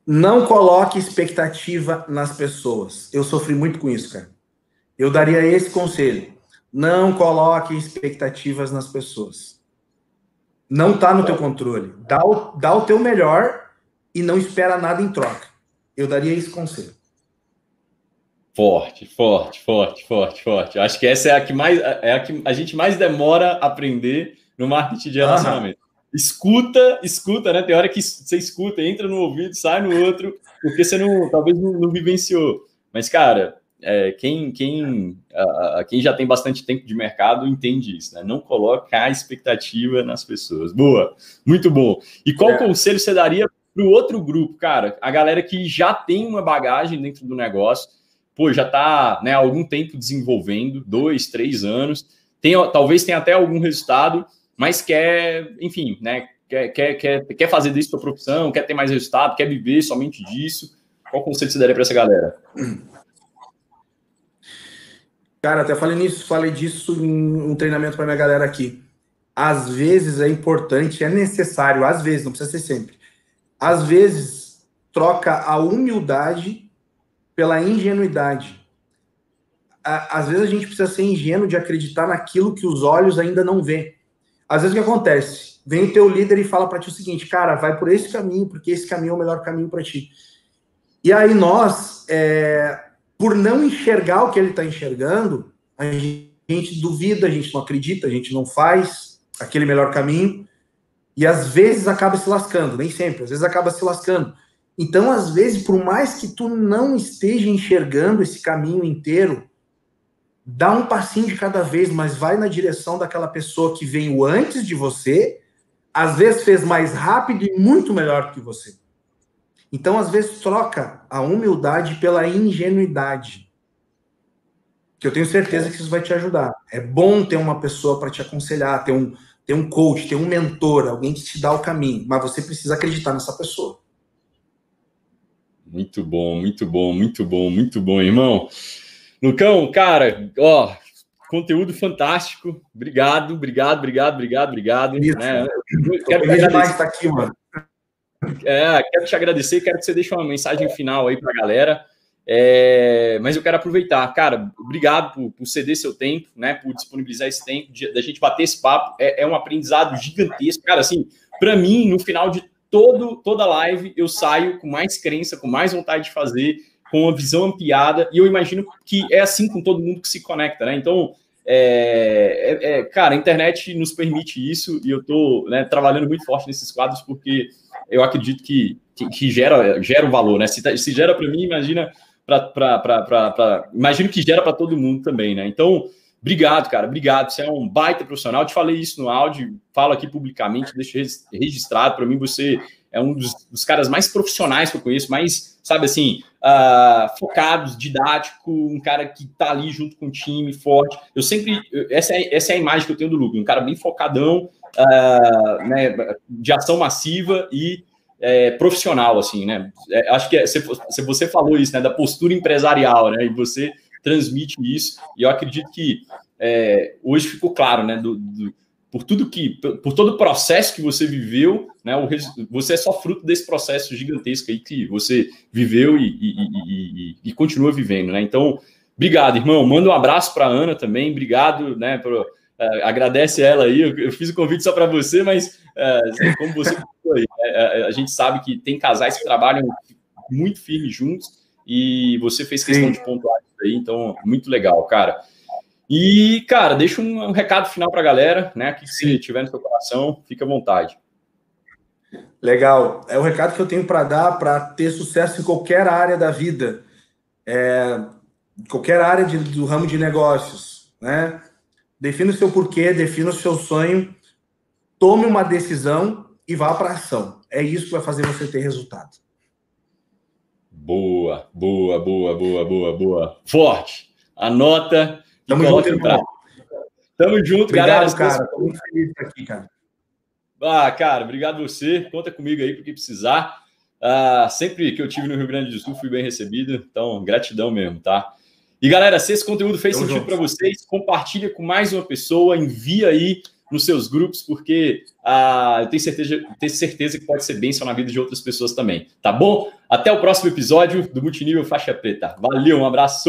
[SPEAKER 2] Não coloque expectativa nas pessoas. Eu sofri muito com isso, cara eu daria esse conselho. Não coloque expectativas nas pessoas. Não está no teu controle. Dá o, dá o teu melhor e não espera nada em troca. Eu daria esse conselho.
[SPEAKER 1] Forte, forte, forte, forte, forte. Acho que essa é a que mais é a que a gente mais demora a aprender no marketing de relacionamento. Escuta, escuta, né? Tem hora que você escuta, entra no ouvido, sai no outro, porque você não, talvez não, não vivenciou. Mas, cara, é, quem, quem, a, quem já tem bastante tempo de mercado entende isso, né? Não coloca a expectativa nas pessoas. Boa, muito bom. E qual é. conselho você daria para o outro grupo, cara? A galera que já tem uma bagagem dentro do negócio, pô, já está né, há algum tempo desenvolvendo, dois, três anos, tem, talvez tenha até algum resultado, mas quer, enfim, né, quer, quer, quer, quer fazer disso sua profissão, quer ter mais resultado, quer viver somente disso. Qual conselho você daria para essa galera?
[SPEAKER 2] Cara, até falei nisso, falei disso em um treinamento para minha galera aqui. Às vezes é importante, é necessário, às vezes, não precisa ser sempre. Às vezes troca a humildade pela ingenuidade. Às vezes a gente precisa ser ingênuo de acreditar naquilo que os olhos ainda não vê. Às vezes o que acontece? Vem o teu líder e fala para ti o seguinte, cara, vai por esse caminho, porque esse caminho é o melhor caminho para ti. E aí nós, é, por não enxergar o que ele está enxergando, a gente duvida, a gente não acredita, a gente não faz aquele melhor caminho e às vezes acaba se lascando, nem sempre, às vezes acaba se lascando. Então, às vezes, por mais que tu não esteja enxergando esse caminho inteiro, dá um passinho de cada vez, mas vai na direção daquela pessoa que veio antes de você, às vezes fez mais rápido e muito melhor que você. Então, às vezes, troca a humildade pela ingenuidade. Que eu tenho certeza que isso vai te ajudar. É bom ter uma pessoa para te aconselhar, ter um, ter um coach, ter um mentor, alguém que te dá o caminho, mas você precisa acreditar nessa pessoa.
[SPEAKER 1] Muito bom, muito bom, muito bom, muito bom, irmão. Lucão, cara, ó, conteúdo fantástico. Obrigado, obrigado, obrigado, obrigado, obrigado. Isso,
[SPEAKER 2] né? Quero te agradecer. Estar aqui, mano.
[SPEAKER 1] É, quero te agradecer e quero que você deixe uma mensagem final aí para a galera. É, mas eu quero aproveitar, cara, obrigado por, por, ceder seu tempo, né? Por disponibilizar esse tempo, da gente bater esse papo. É, é um aprendizado gigantesco. Cara, assim, para mim, no final de todo, toda live, eu saio com mais crença, com mais vontade de fazer, com uma visão ampliada, e eu imagino que é assim com todo mundo que se conecta, né? Então, é, é, é, cara, a internet nos permite isso, e eu estou né, trabalhando muito forte nesses quadros, porque eu acredito que, que, que gera, gera um valor, né? Se, tá, se gera para mim, imagina para. Imagino que gera para todo mundo também, né? Então, obrigado, cara, obrigado. Você é um baita profissional. Eu te falei isso no áudio, falo aqui publicamente, deixo registrado. Para mim, você é um dos, dos, caras mais profissionais que eu conheço, mais, sabe assim, uh, focados, didático, um cara que tá ali junto com o time, forte. Eu sempre. Essa é, essa é a imagem que eu tenho do Lucas, um cara bem focadão, uh, né, de ação massiva e é, profissional, assim, né? É, acho que é, se, se, você falou isso, né, da postura empresarial, né, e você transmite isso, e eu acredito que é, hoje ficou claro, né, do, do, por tudo que, por todo o processo que você viveu, né, o, você é só fruto desse processo gigantesco aí que você viveu e, e, e, e continua vivendo, né? Então, obrigado, irmão. Manda um abraço para Ana também, obrigado, né, por, Uh, agradece ela aí. Eu, eu, fiz o convite só para você, mas uh, como você aí, uh, a gente sabe que tem casais que trabalham muito firme juntos e você fez questão Sim. de pontuar isso aí, então muito legal, cara. E, cara, deixa um, um recado final para a galera, né? Que se tiver no seu coração, fica à vontade.
[SPEAKER 2] Legal. É o recado que eu tenho para dar para ter sucesso em qualquer área da vida, é, qualquer área de, do ramo de negócios, né? Defina o seu porquê, defina o seu sonho, tome uma decisão e vá para ação. É isso que vai fazer você ter resultado.
[SPEAKER 1] Boa, boa, boa, boa, boa, boa. Forte. Anota.
[SPEAKER 2] Tamo junto, irmão.
[SPEAKER 1] Tamo junto,
[SPEAKER 2] obrigado,
[SPEAKER 1] galera.
[SPEAKER 2] cara. Tô muito feliz aqui, cara.
[SPEAKER 1] Ah, cara, obrigado você. Conta comigo aí porque precisar. Ah, sempre que eu tive no Rio Grande do Sul, fui bem recebido. Então, gratidão mesmo, tá? E galera, se esse conteúdo fez Tamo sentido para vocês, compartilha com mais uma pessoa, envia aí nos seus grupos, porque ah, eu tenho certeza, tenho certeza que pode ser bênção na vida de outras pessoas também. Tá bom? Até o próximo episódio do Multinível Faixa Preta. Valeu, um abraço.